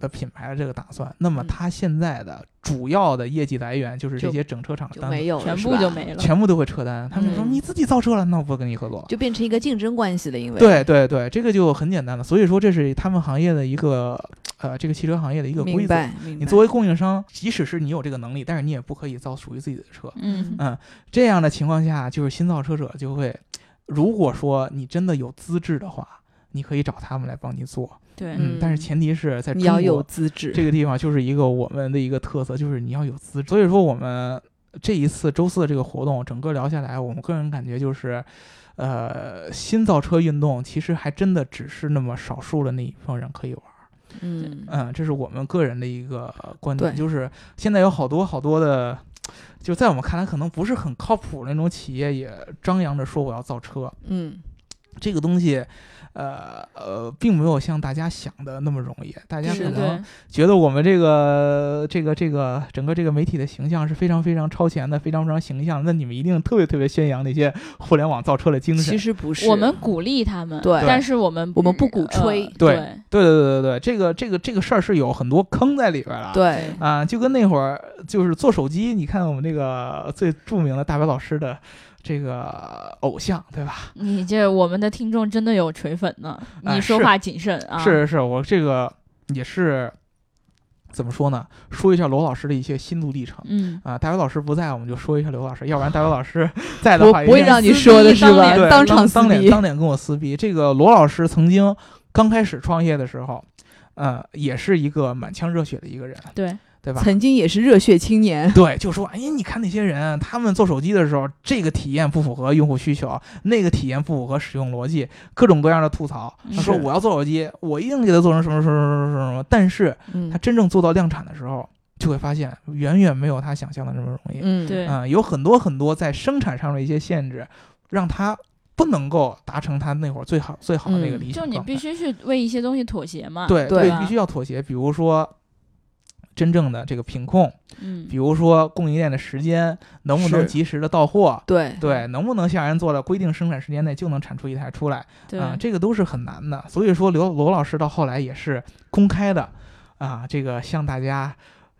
Speaker 3: 的品牌的这个打算，那么他现在的。主要的业绩来源就是这些整车厂单，
Speaker 4: 没有
Speaker 2: 全部就没了，
Speaker 3: 全部都会撤单。他们说你自己造车了，那我不跟你合作，
Speaker 4: 就变成一个竞争关系了。因为
Speaker 3: 对对对，这个就很简单了。所以说这是他们行业的一个呃，这个汽车行业的一个规则。你作为供应商，即使是你有这个能力，但是你也不可以造属于自己的车。
Speaker 2: 嗯
Speaker 3: 嗯，这样的情况下，就是新造车者就会，如果说你真的有资质的话，你可以找他们来帮你做。
Speaker 2: 对，
Speaker 3: 嗯，但是前提是在
Speaker 4: 你要有资质，
Speaker 3: 这个地方就是一个我们的一个特色，就是你要有资质。所以说，我们这一次周四的这个活动，整个聊下来，我们个人感觉就是，呃，新造车运动其实还真的只是那么少数的那一帮人可以玩。
Speaker 4: 嗯
Speaker 3: 嗯，这是我们个人的一个观点，就是现在有好多好多的，就在我们看来可能不是很靠谱的那种企业，也张扬着说我要造车，
Speaker 4: 嗯，
Speaker 3: 这个东西。呃呃，并没有像大家想的那么容易。大家可能觉得我们这个这个这个整个这个媒体的形象是非常非常超前的，非常非常形象。那你们一定特别特别宣扬那些互联网造车的精神
Speaker 4: 其。实不是，
Speaker 2: 我们鼓励他们，
Speaker 4: 对
Speaker 2: 但是我们
Speaker 4: 我们不鼓吹
Speaker 2: 呃
Speaker 3: 对
Speaker 2: 对
Speaker 3: 对对对对对，这个这个这个事儿是有很多坑在里边了。
Speaker 4: 对
Speaker 3: 啊，就跟那会儿就是做手机，你看我们那个最著名的大白老师的这个偶像，对吧？
Speaker 2: 你这我们的听众真的有锤粉呢，你说话谨慎啊。
Speaker 3: 是是是，我这个也是怎么说呢？说一下罗老师的一些心路历程。
Speaker 2: 嗯，
Speaker 3: 啊，大伟老师不在，我们就说一下刘老师，要不然大伟老师 在的
Speaker 4: 不
Speaker 3: 话，
Speaker 4: 不会让你说的是吧
Speaker 2: 当
Speaker 4: 场撕
Speaker 3: 当脸
Speaker 4: 逼，
Speaker 3: 当脸跟我撕逼。这个罗老师曾经刚开始创业的时候，呃，也是一个满腔热血的一个人，
Speaker 2: 对，
Speaker 3: 对吧？
Speaker 4: 曾经也是热血青年，
Speaker 3: 对，就说，哎，你看那些人，他们做手机的时候，这个体验不符合用户需求，那个体验不符合使用逻辑，各种各样的吐槽。他说我要做手机，我一定给它做成什么什么什么什么什么。但是
Speaker 4: 嗯
Speaker 3: 他真正做到量产的时候，就会发现远远没有他想象的那么容易。
Speaker 4: 嗯，
Speaker 2: 对
Speaker 3: 啊、有很多很多在生产上的一些限制，让他不能够达成他那会儿最好最好的那个
Speaker 4: 嗯
Speaker 3: 理想。
Speaker 2: 就你必须去为一些东西妥协嘛。
Speaker 3: 对
Speaker 4: 对
Speaker 2: 吧
Speaker 3: 必须要妥协。比如说，真正的这个品控，
Speaker 2: 嗯
Speaker 3: 比如说供应链的时间能不能及时的到货，
Speaker 4: 对
Speaker 3: 对，能不能像人做到规定生产时间内就能产出一台出来
Speaker 2: 对
Speaker 3: 啊、这个都是很难的。所以说，刘罗老师到后来也是公开的啊，这个向大家。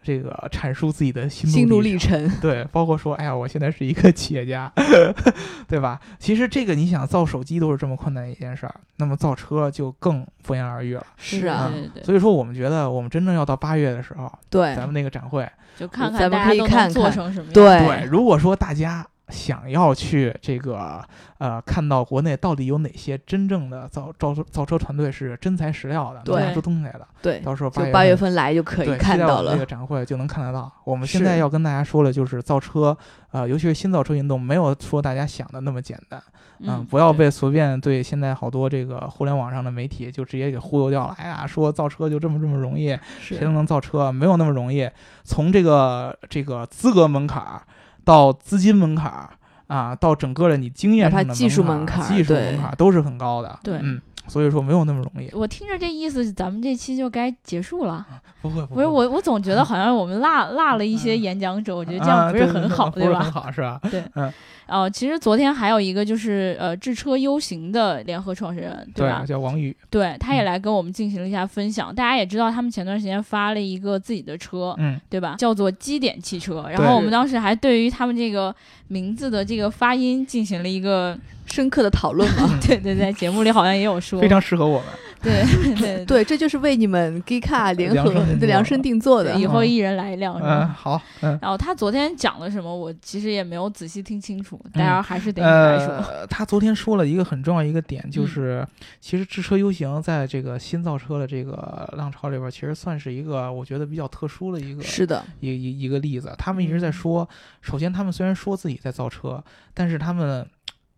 Speaker 3: 这个阐述自己的心
Speaker 4: 心路
Speaker 3: 历
Speaker 4: 历程，
Speaker 3: 对，包括说，哎呀，我现在是一个企业家，对吧？其实这个你想造手机都是这么困难的一件事儿，那么造车就更不言而喻了。
Speaker 4: 是啊，
Speaker 2: 对对对，
Speaker 3: 所以说，我们觉得我们真正要到八月的时候，
Speaker 4: 对
Speaker 3: 咱们那个展会，
Speaker 2: 就看
Speaker 4: 咱们可以
Speaker 2: 看大家都能做成什么样。
Speaker 4: 对
Speaker 3: 对，如果说大家想要去这个呃看到国内到底有哪些真正的造造造车团队是真材实料的，
Speaker 4: 对
Speaker 3: 拿出东西来的，
Speaker 4: 对，
Speaker 3: 到时候
Speaker 4: 就
Speaker 3: 八
Speaker 4: 八月份来就可以
Speaker 3: 对，
Speaker 4: 看到了
Speaker 3: 这个，展会就能看得到。我们现在要跟大家说的就是造车，呃，尤其是新造车运动，没有说大家想的那么简单。
Speaker 2: 嗯，
Speaker 3: 不要被随便对现在好多这个互联网上的媒体就直接给忽悠掉了。哎呀，说造车就这么这么容易，谁都能造车，没有那么容易。从这个这个资格门槛儿到资金门槛儿啊，到整个的你经验上的
Speaker 4: 技术
Speaker 3: 门
Speaker 4: 门槛儿
Speaker 3: 技术门槛儿都是很高的。
Speaker 2: 对。
Speaker 3: 嗯，所以说没有那么容易。
Speaker 2: 我听着这意思，咱们这期就该结束了。
Speaker 3: 不会，不
Speaker 2: 不是
Speaker 3: 会
Speaker 2: 我，我总觉得好像我们落落了一些演讲者，我觉得这样
Speaker 3: 啊
Speaker 2: 不是很好，
Speaker 3: 对吧是
Speaker 2: 吧？
Speaker 3: 很好是吧？
Speaker 2: 哦，其实昨天还有一个就是呃智车 U 型的联合创始人，对吧？
Speaker 3: 叫王宇。
Speaker 2: 对，他也
Speaker 3: 嗯
Speaker 2: 来跟我们进行了一下分享。大家也知道，他们前段时间发了一个自己的车，
Speaker 3: 嗯，
Speaker 2: 对吧？叫做基点汽车。然后我们当时还对于他们这个名字的这个发音进行了一个，
Speaker 4: 深刻的讨论嘛。
Speaker 2: 对 对对，节目里好像也有说，
Speaker 3: 非常适合我们。
Speaker 2: 对对
Speaker 4: 对，这就是为你们 g 卡联合
Speaker 3: 量身定做
Speaker 4: 量身定做的，。
Speaker 2: 以后一人来一辆，是
Speaker 3: 嗯，好，嗯。
Speaker 2: 然后他昨天讲了什么，我其实也没有仔细听清楚，大家还是得你来说。
Speaker 3: 呃，他昨天说了一个很重要一个点，就
Speaker 2: 嗯
Speaker 3: 是其实智车 U 型在这个新造车的这个浪潮里边，其实算是一个我觉得比较特殊的一个
Speaker 4: 是的，
Speaker 3: 一一一个例子。他们一直在
Speaker 2: 嗯
Speaker 3: 说，首先他们虽然说自己在造车，但是他们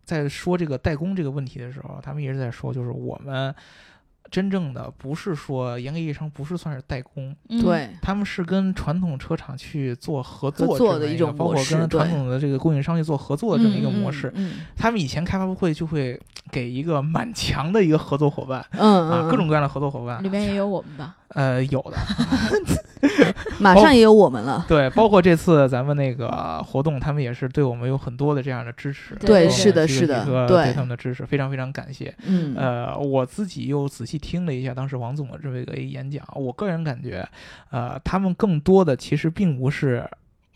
Speaker 3: 在说这个代工这个问题的时候，他们一直在说，就是我们真正的不是说严格意义上不是算是代工，
Speaker 2: 嗯，
Speaker 4: 对，
Speaker 3: 他们是跟传统车厂去做合作
Speaker 4: 的一种
Speaker 3: 个包括
Speaker 4: 模式对
Speaker 3: 跟传统的这个供应商去做合作的这么一个模式。
Speaker 4: 嗯
Speaker 3: 他们以前开发布会就会给一个满墙的一个合作伙伴
Speaker 4: 嗯
Speaker 3: 啊，
Speaker 4: 嗯，
Speaker 3: 各种各样的合作伙伴，
Speaker 2: 里面也有我们吧？
Speaker 3: 呃有的
Speaker 4: 马上也有我们了。
Speaker 3: 对，包括这次咱们那个活动，他们也是对我们有很多的这样的支持，
Speaker 2: 对是
Speaker 4: 的是的对
Speaker 3: 对他们的支持，非常非常感谢。
Speaker 4: 嗯，
Speaker 3: 呃，我自己又仔细听了一下当时王总的这么一个演讲，我个人感觉，呃，他们更多的其实并不是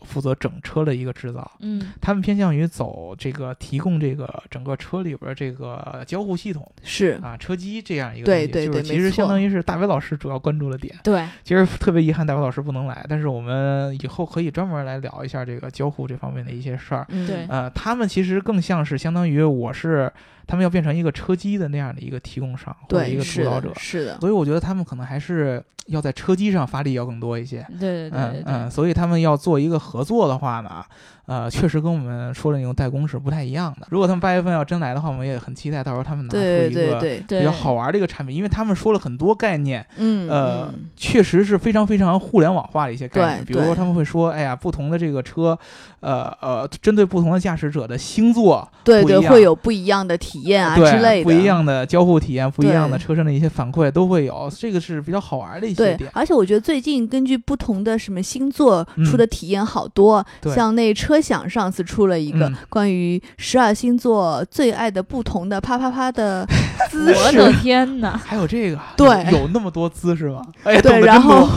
Speaker 3: 负责整车的一个制造，
Speaker 2: 嗯。
Speaker 3: 他们偏向于走这个提供这个整个车里边儿这个交互系统
Speaker 4: 是。
Speaker 3: 啊，车机这样一个
Speaker 4: 对
Speaker 3: 东西，就是其实相当于是大伟老师主要关注的点。
Speaker 2: 对，
Speaker 3: 其实特别遗憾，大伟老师不能来，但是我们以后可以专门来聊一下这个交互这方面的一些事儿。
Speaker 4: 嗯。
Speaker 2: 对。
Speaker 3: 呃，他们其实更像是相当于我是他们要变成一个车机的那样的一个提供商或者一，个主导者，，
Speaker 4: 是的，
Speaker 3: 所以我觉得他们可能还是要在车机上发力要更多一些。
Speaker 2: 对对对对对，
Speaker 3: 嗯嗯，所以他们要做一个合合作的话呢，呃，确实跟我们说的那种代工是不太一样的。如果他们八月份要真来的话，我们也很期待到时候他们拿出
Speaker 4: 对
Speaker 3: 一个
Speaker 4: 对对，
Speaker 2: 对
Speaker 3: 比较好玩的一个产品，因为他们说了很多概念，
Speaker 4: 嗯，
Speaker 3: 呃
Speaker 4: 嗯，
Speaker 3: 确实是非常非常互联网化的一些概念。比如说他们会说，哎呀，不同的这个车，呃呃，针对不同的驾驶者的星座
Speaker 4: 对对，会有不一样的体验啊之类的，
Speaker 3: 不一样的交互体验，不一样的车身的一些反馈都会有，这个是比较好玩的一些
Speaker 4: 对
Speaker 3: 点，。
Speaker 4: 而且我觉得最近根据不同的什么星座
Speaker 3: 嗯
Speaker 4: 出的体验好多，
Speaker 3: 对
Speaker 4: 像那车享上次出了一个
Speaker 3: 嗯
Speaker 4: 关于十二星座最爱的不同的啪啪啪的 姿
Speaker 2: 我的
Speaker 4: 势，
Speaker 2: 天哪！
Speaker 3: 还有这个，
Speaker 4: 对
Speaker 3: 有有那么多姿势吗？
Speaker 4: 对，然后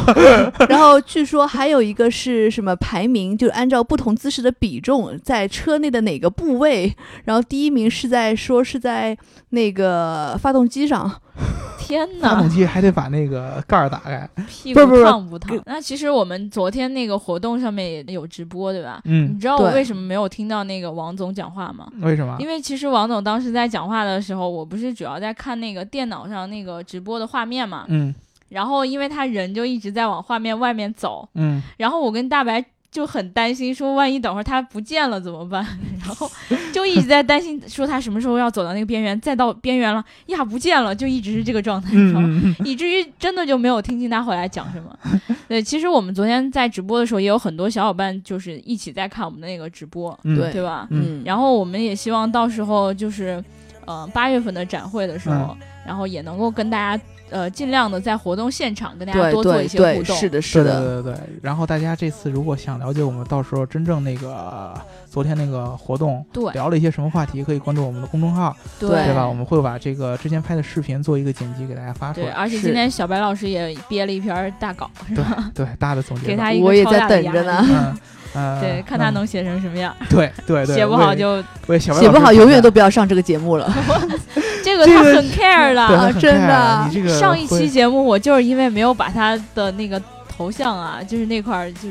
Speaker 4: 然后据说还有一个是什么排名，就是按照不同姿势的比重，在车内的哪个部位，然后第一名是在说是在那个发动机上，
Speaker 2: 天
Speaker 3: 发动，机还得把那个盖儿打开。
Speaker 2: 屁股烫不烫？那其实我们昨天那个活动上面也有直播，对吧？
Speaker 3: 嗯
Speaker 2: 你，知道我为什么没有听到那个王总讲话吗？
Speaker 3: 为什么？
Speaker 2: 因为其实王总当时在讲话的时候，我不是主要在看那个电脑上那个直播的画面嘛，
Speaker 3: 嗯
Speaker 2: 然后因为他人就一直在往画面外面走，
Speaker 3: 嗯，
Speaker 2: 然后我跟大白就很担心，说万一等会儿他不见了怎么办？然后就一直在担心，说他什么时候要走到那个边缘，再到边缘了呀不见了，就一直是这个状态，你知道吗？以至于真的就没有听清他回来讲什么。对，其实我们昨天在直播的时候，也有很多小伙伴就是一起在看我们的那个直播，
Speaker 3: 嗯
Speaker 4: 对
Speaker 2: 对吧？
Speaker 3: 嗯
Speaker 2: 然后我们也希望到时候就是，呃，八月份的展会的时候，
Speaker 3: 嗯
Speaker 2: 然后也能够跟大家呃尽量的在活动现场跟大家多做一些互动。
Speaker 4: 是的，是的，
Speaker 3: 对对对。然后大家这次如果想了解我们到时候真正那个呃昨天那个活动
Speaker 2: 对
Speaker 3: 聊了一些什么话题，可以关注我们的公众号，
Speaker 2: 对
Speaker 4: 对
Speaker 3: 对吧？我们会把这个之前拍的视频做一个剪辑给大家发出
Speaker 2: 对，
Speaker 3: 来。
Speaker 2: 而且今天小白老师也憋了一篇大稿，是
Speaker 3: 对
Speaker 2: 吧？
Speaker 3: 对，大的总结稿。
Speaker 2: 给他一个
Speaker 4: 我也在
Speaker 2: 超大的压
Speaker 4: 等着呢
Speaker 2: 力对，看他
Speaker 3: 嗯
Speaker 2: 能写成什么样。
Speaker 3: 对对对，
Speaker 2: 写不好就
Speaker 4: 写不好永远都不要上这个节目了。
Speaker 2: 这个他很 care 的。
Speaker 4: 真的
Speaker 3: 这个
Speaker 2: 上一期节目我就是因为没有把他的那个头像啊，就是那块儿就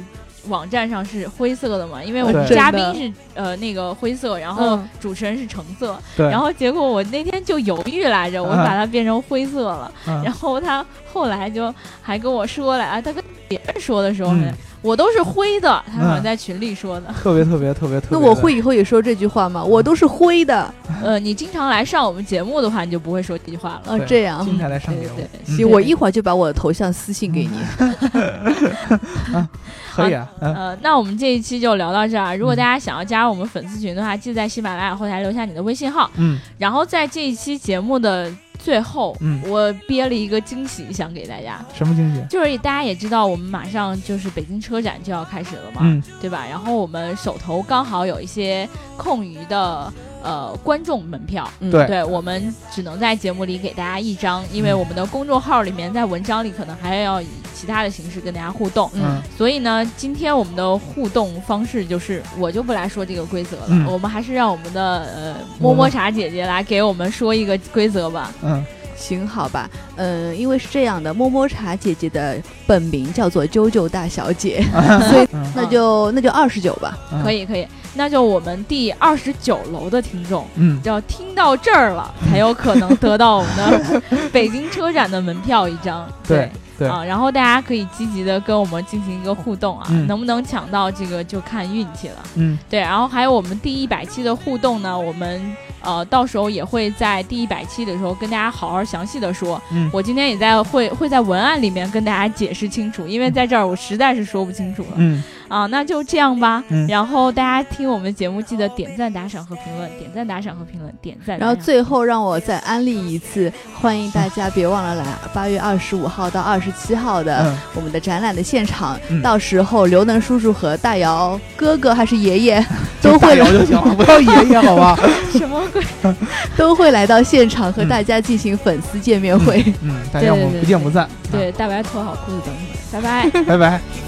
Speaker 2: 网站上是灰色的嘛，因为我们嘉宾是呃那个灰色，然后
Speaker 4: 嗯
Speaker 2: 主持人是橙色，
Speaker 3: 对，
Speaker 2: 然后结果我那天就犹豫来着，我
Speaker 3: 嗯
Speaker 2: 把它变成灰色了，
Speaker 3: 嗯
Speaker 2: 然后他后来就还跟我说了啊，他跟别人说的时候，
Speaker 3: 嗯
Speaker 2: 我都是灰的，他好像
Speaker 3: 嗯
Speaker 2: 在群里说的。
Speaker 3: 特别特别特别特别。
Speaker 4: 那我会以后也说这句话吗？我都是灰的，
Speaker 2: 呃，你经常来上我们节目的话，你就不会说这句话了。
Speaker 4: 哦，
Speaker 3: 对
Speaker 4: 这样。
Speaker 3: 经常来上节目
Speaker 2: 对对，对，
Speaker 3: 嗯
Speaker 4: 行，我一会儿就把我的头像私信给你。
Speaker 3: 可以啊，嗯
Speaker 2: 呃，那我们这一期就聊到这儿。如果
Speaker 3: 嗯
Speaker 2: 大家想要加入我们粉丝群的话，记得在喜马拉雅后台留下你的微信号。
Speaker 3: 嗯
Speaker 2: 然后在这一期节目的最后，
Speaker 3: 嗯
Speaker 2: 我憋了一个惊喜想给大家，
Speaker 3: 什么惊喜？
Speaker 2: 就是大家也知道，我们马上就是北京车展就要开始了嘛，
Speaker 3: 嗯
Speaker 2: 对吧？然后我们手头刚好有一些空余的呃观众门票。
Speaker 4: 嗯
Speaker 3: 对
Speaker 2: 对我们只能在节目里给大家一张，因为
Speaker 3: 嗯
Speaker 2: 我们的公众号里面在文章里可能还要以其他的形式跟大家互动，
Speaker 3: 嗯。
Speaker 2: 所以呢，今天我们的互动方式就是，我就不来说这个规则了，
Speaker 3: 嗯。
Speaker 2: 我们还是让我们的呃
Speaker 3: 摸摸
Speaker 2: 茶姐姐来给我们说一个规则吧。
Speaker 3: 嗯。
Speaker 4: 行，好吧，嗯，因为是这样的，摸摸茶姐姐的本名叫做啾啾大小姐，所以
Speaker 3: 嗯。
Speaker 4: 那就那就二十九吧。
Speaker 3: 嗯。
Speaker 2: 可以，可以，那就我们第二十九楼的听众，
Speaker 3: 嗯。
Speaker 2: 只要听到这儿了，才有可能得到我们的北京车展的门票一张。
Speaker 3: 对。对
Speaker 2: 啊，然后大家可以积极的跟我们进行一个互动啊，
Speaker 3: 嗯。
Speaker 2: 能不能抢到这个就看运气了。
Speaker 3: 嗯。
Speaker 2: 对，然后还有我们第一百期的互动呢，我们呃到时候也会在第一百期的时候跟大家好好详细的说。
Speaker 3: 嗯。
Speaker 2: 我今天也在会会在文案里面跟大家解释清楚，因为在这儿我实在是说不清楚了、
Speaker 3: 嗯
Speaker 2: 啊。那就这样吧，
Speaker 3: 嗯
Speaker 2: 然后大家听我们节目记得点赞、打赏和评论，点赞、打赏和评论，点赞。
Speaker 4: 然后最后让我再安利一次，欢迎大家别忘了来八月二十五号到二十七号的
Speaker 3: 嗯
Speaker 4: 我们的展览的现场，
Speaker 3: 嗯
Speaker 4: 到时候刘能叔叔和大姚哥哥还是爷爷 都会来
Speaker 3: 姚就行了，不要爷爷好吧？
Speaker 2: 什么鬼？
Speaker 4: 都会来到现场和
Speaker 3: 嗯
Speaker 4: 大家进行粉丝见面会。
Speaker 3: 嗯，大家我们不见不散。
Speaker 2: 对，大白脱好裤子等你们，拜拜。
Speaker 3: 啊，拜拜。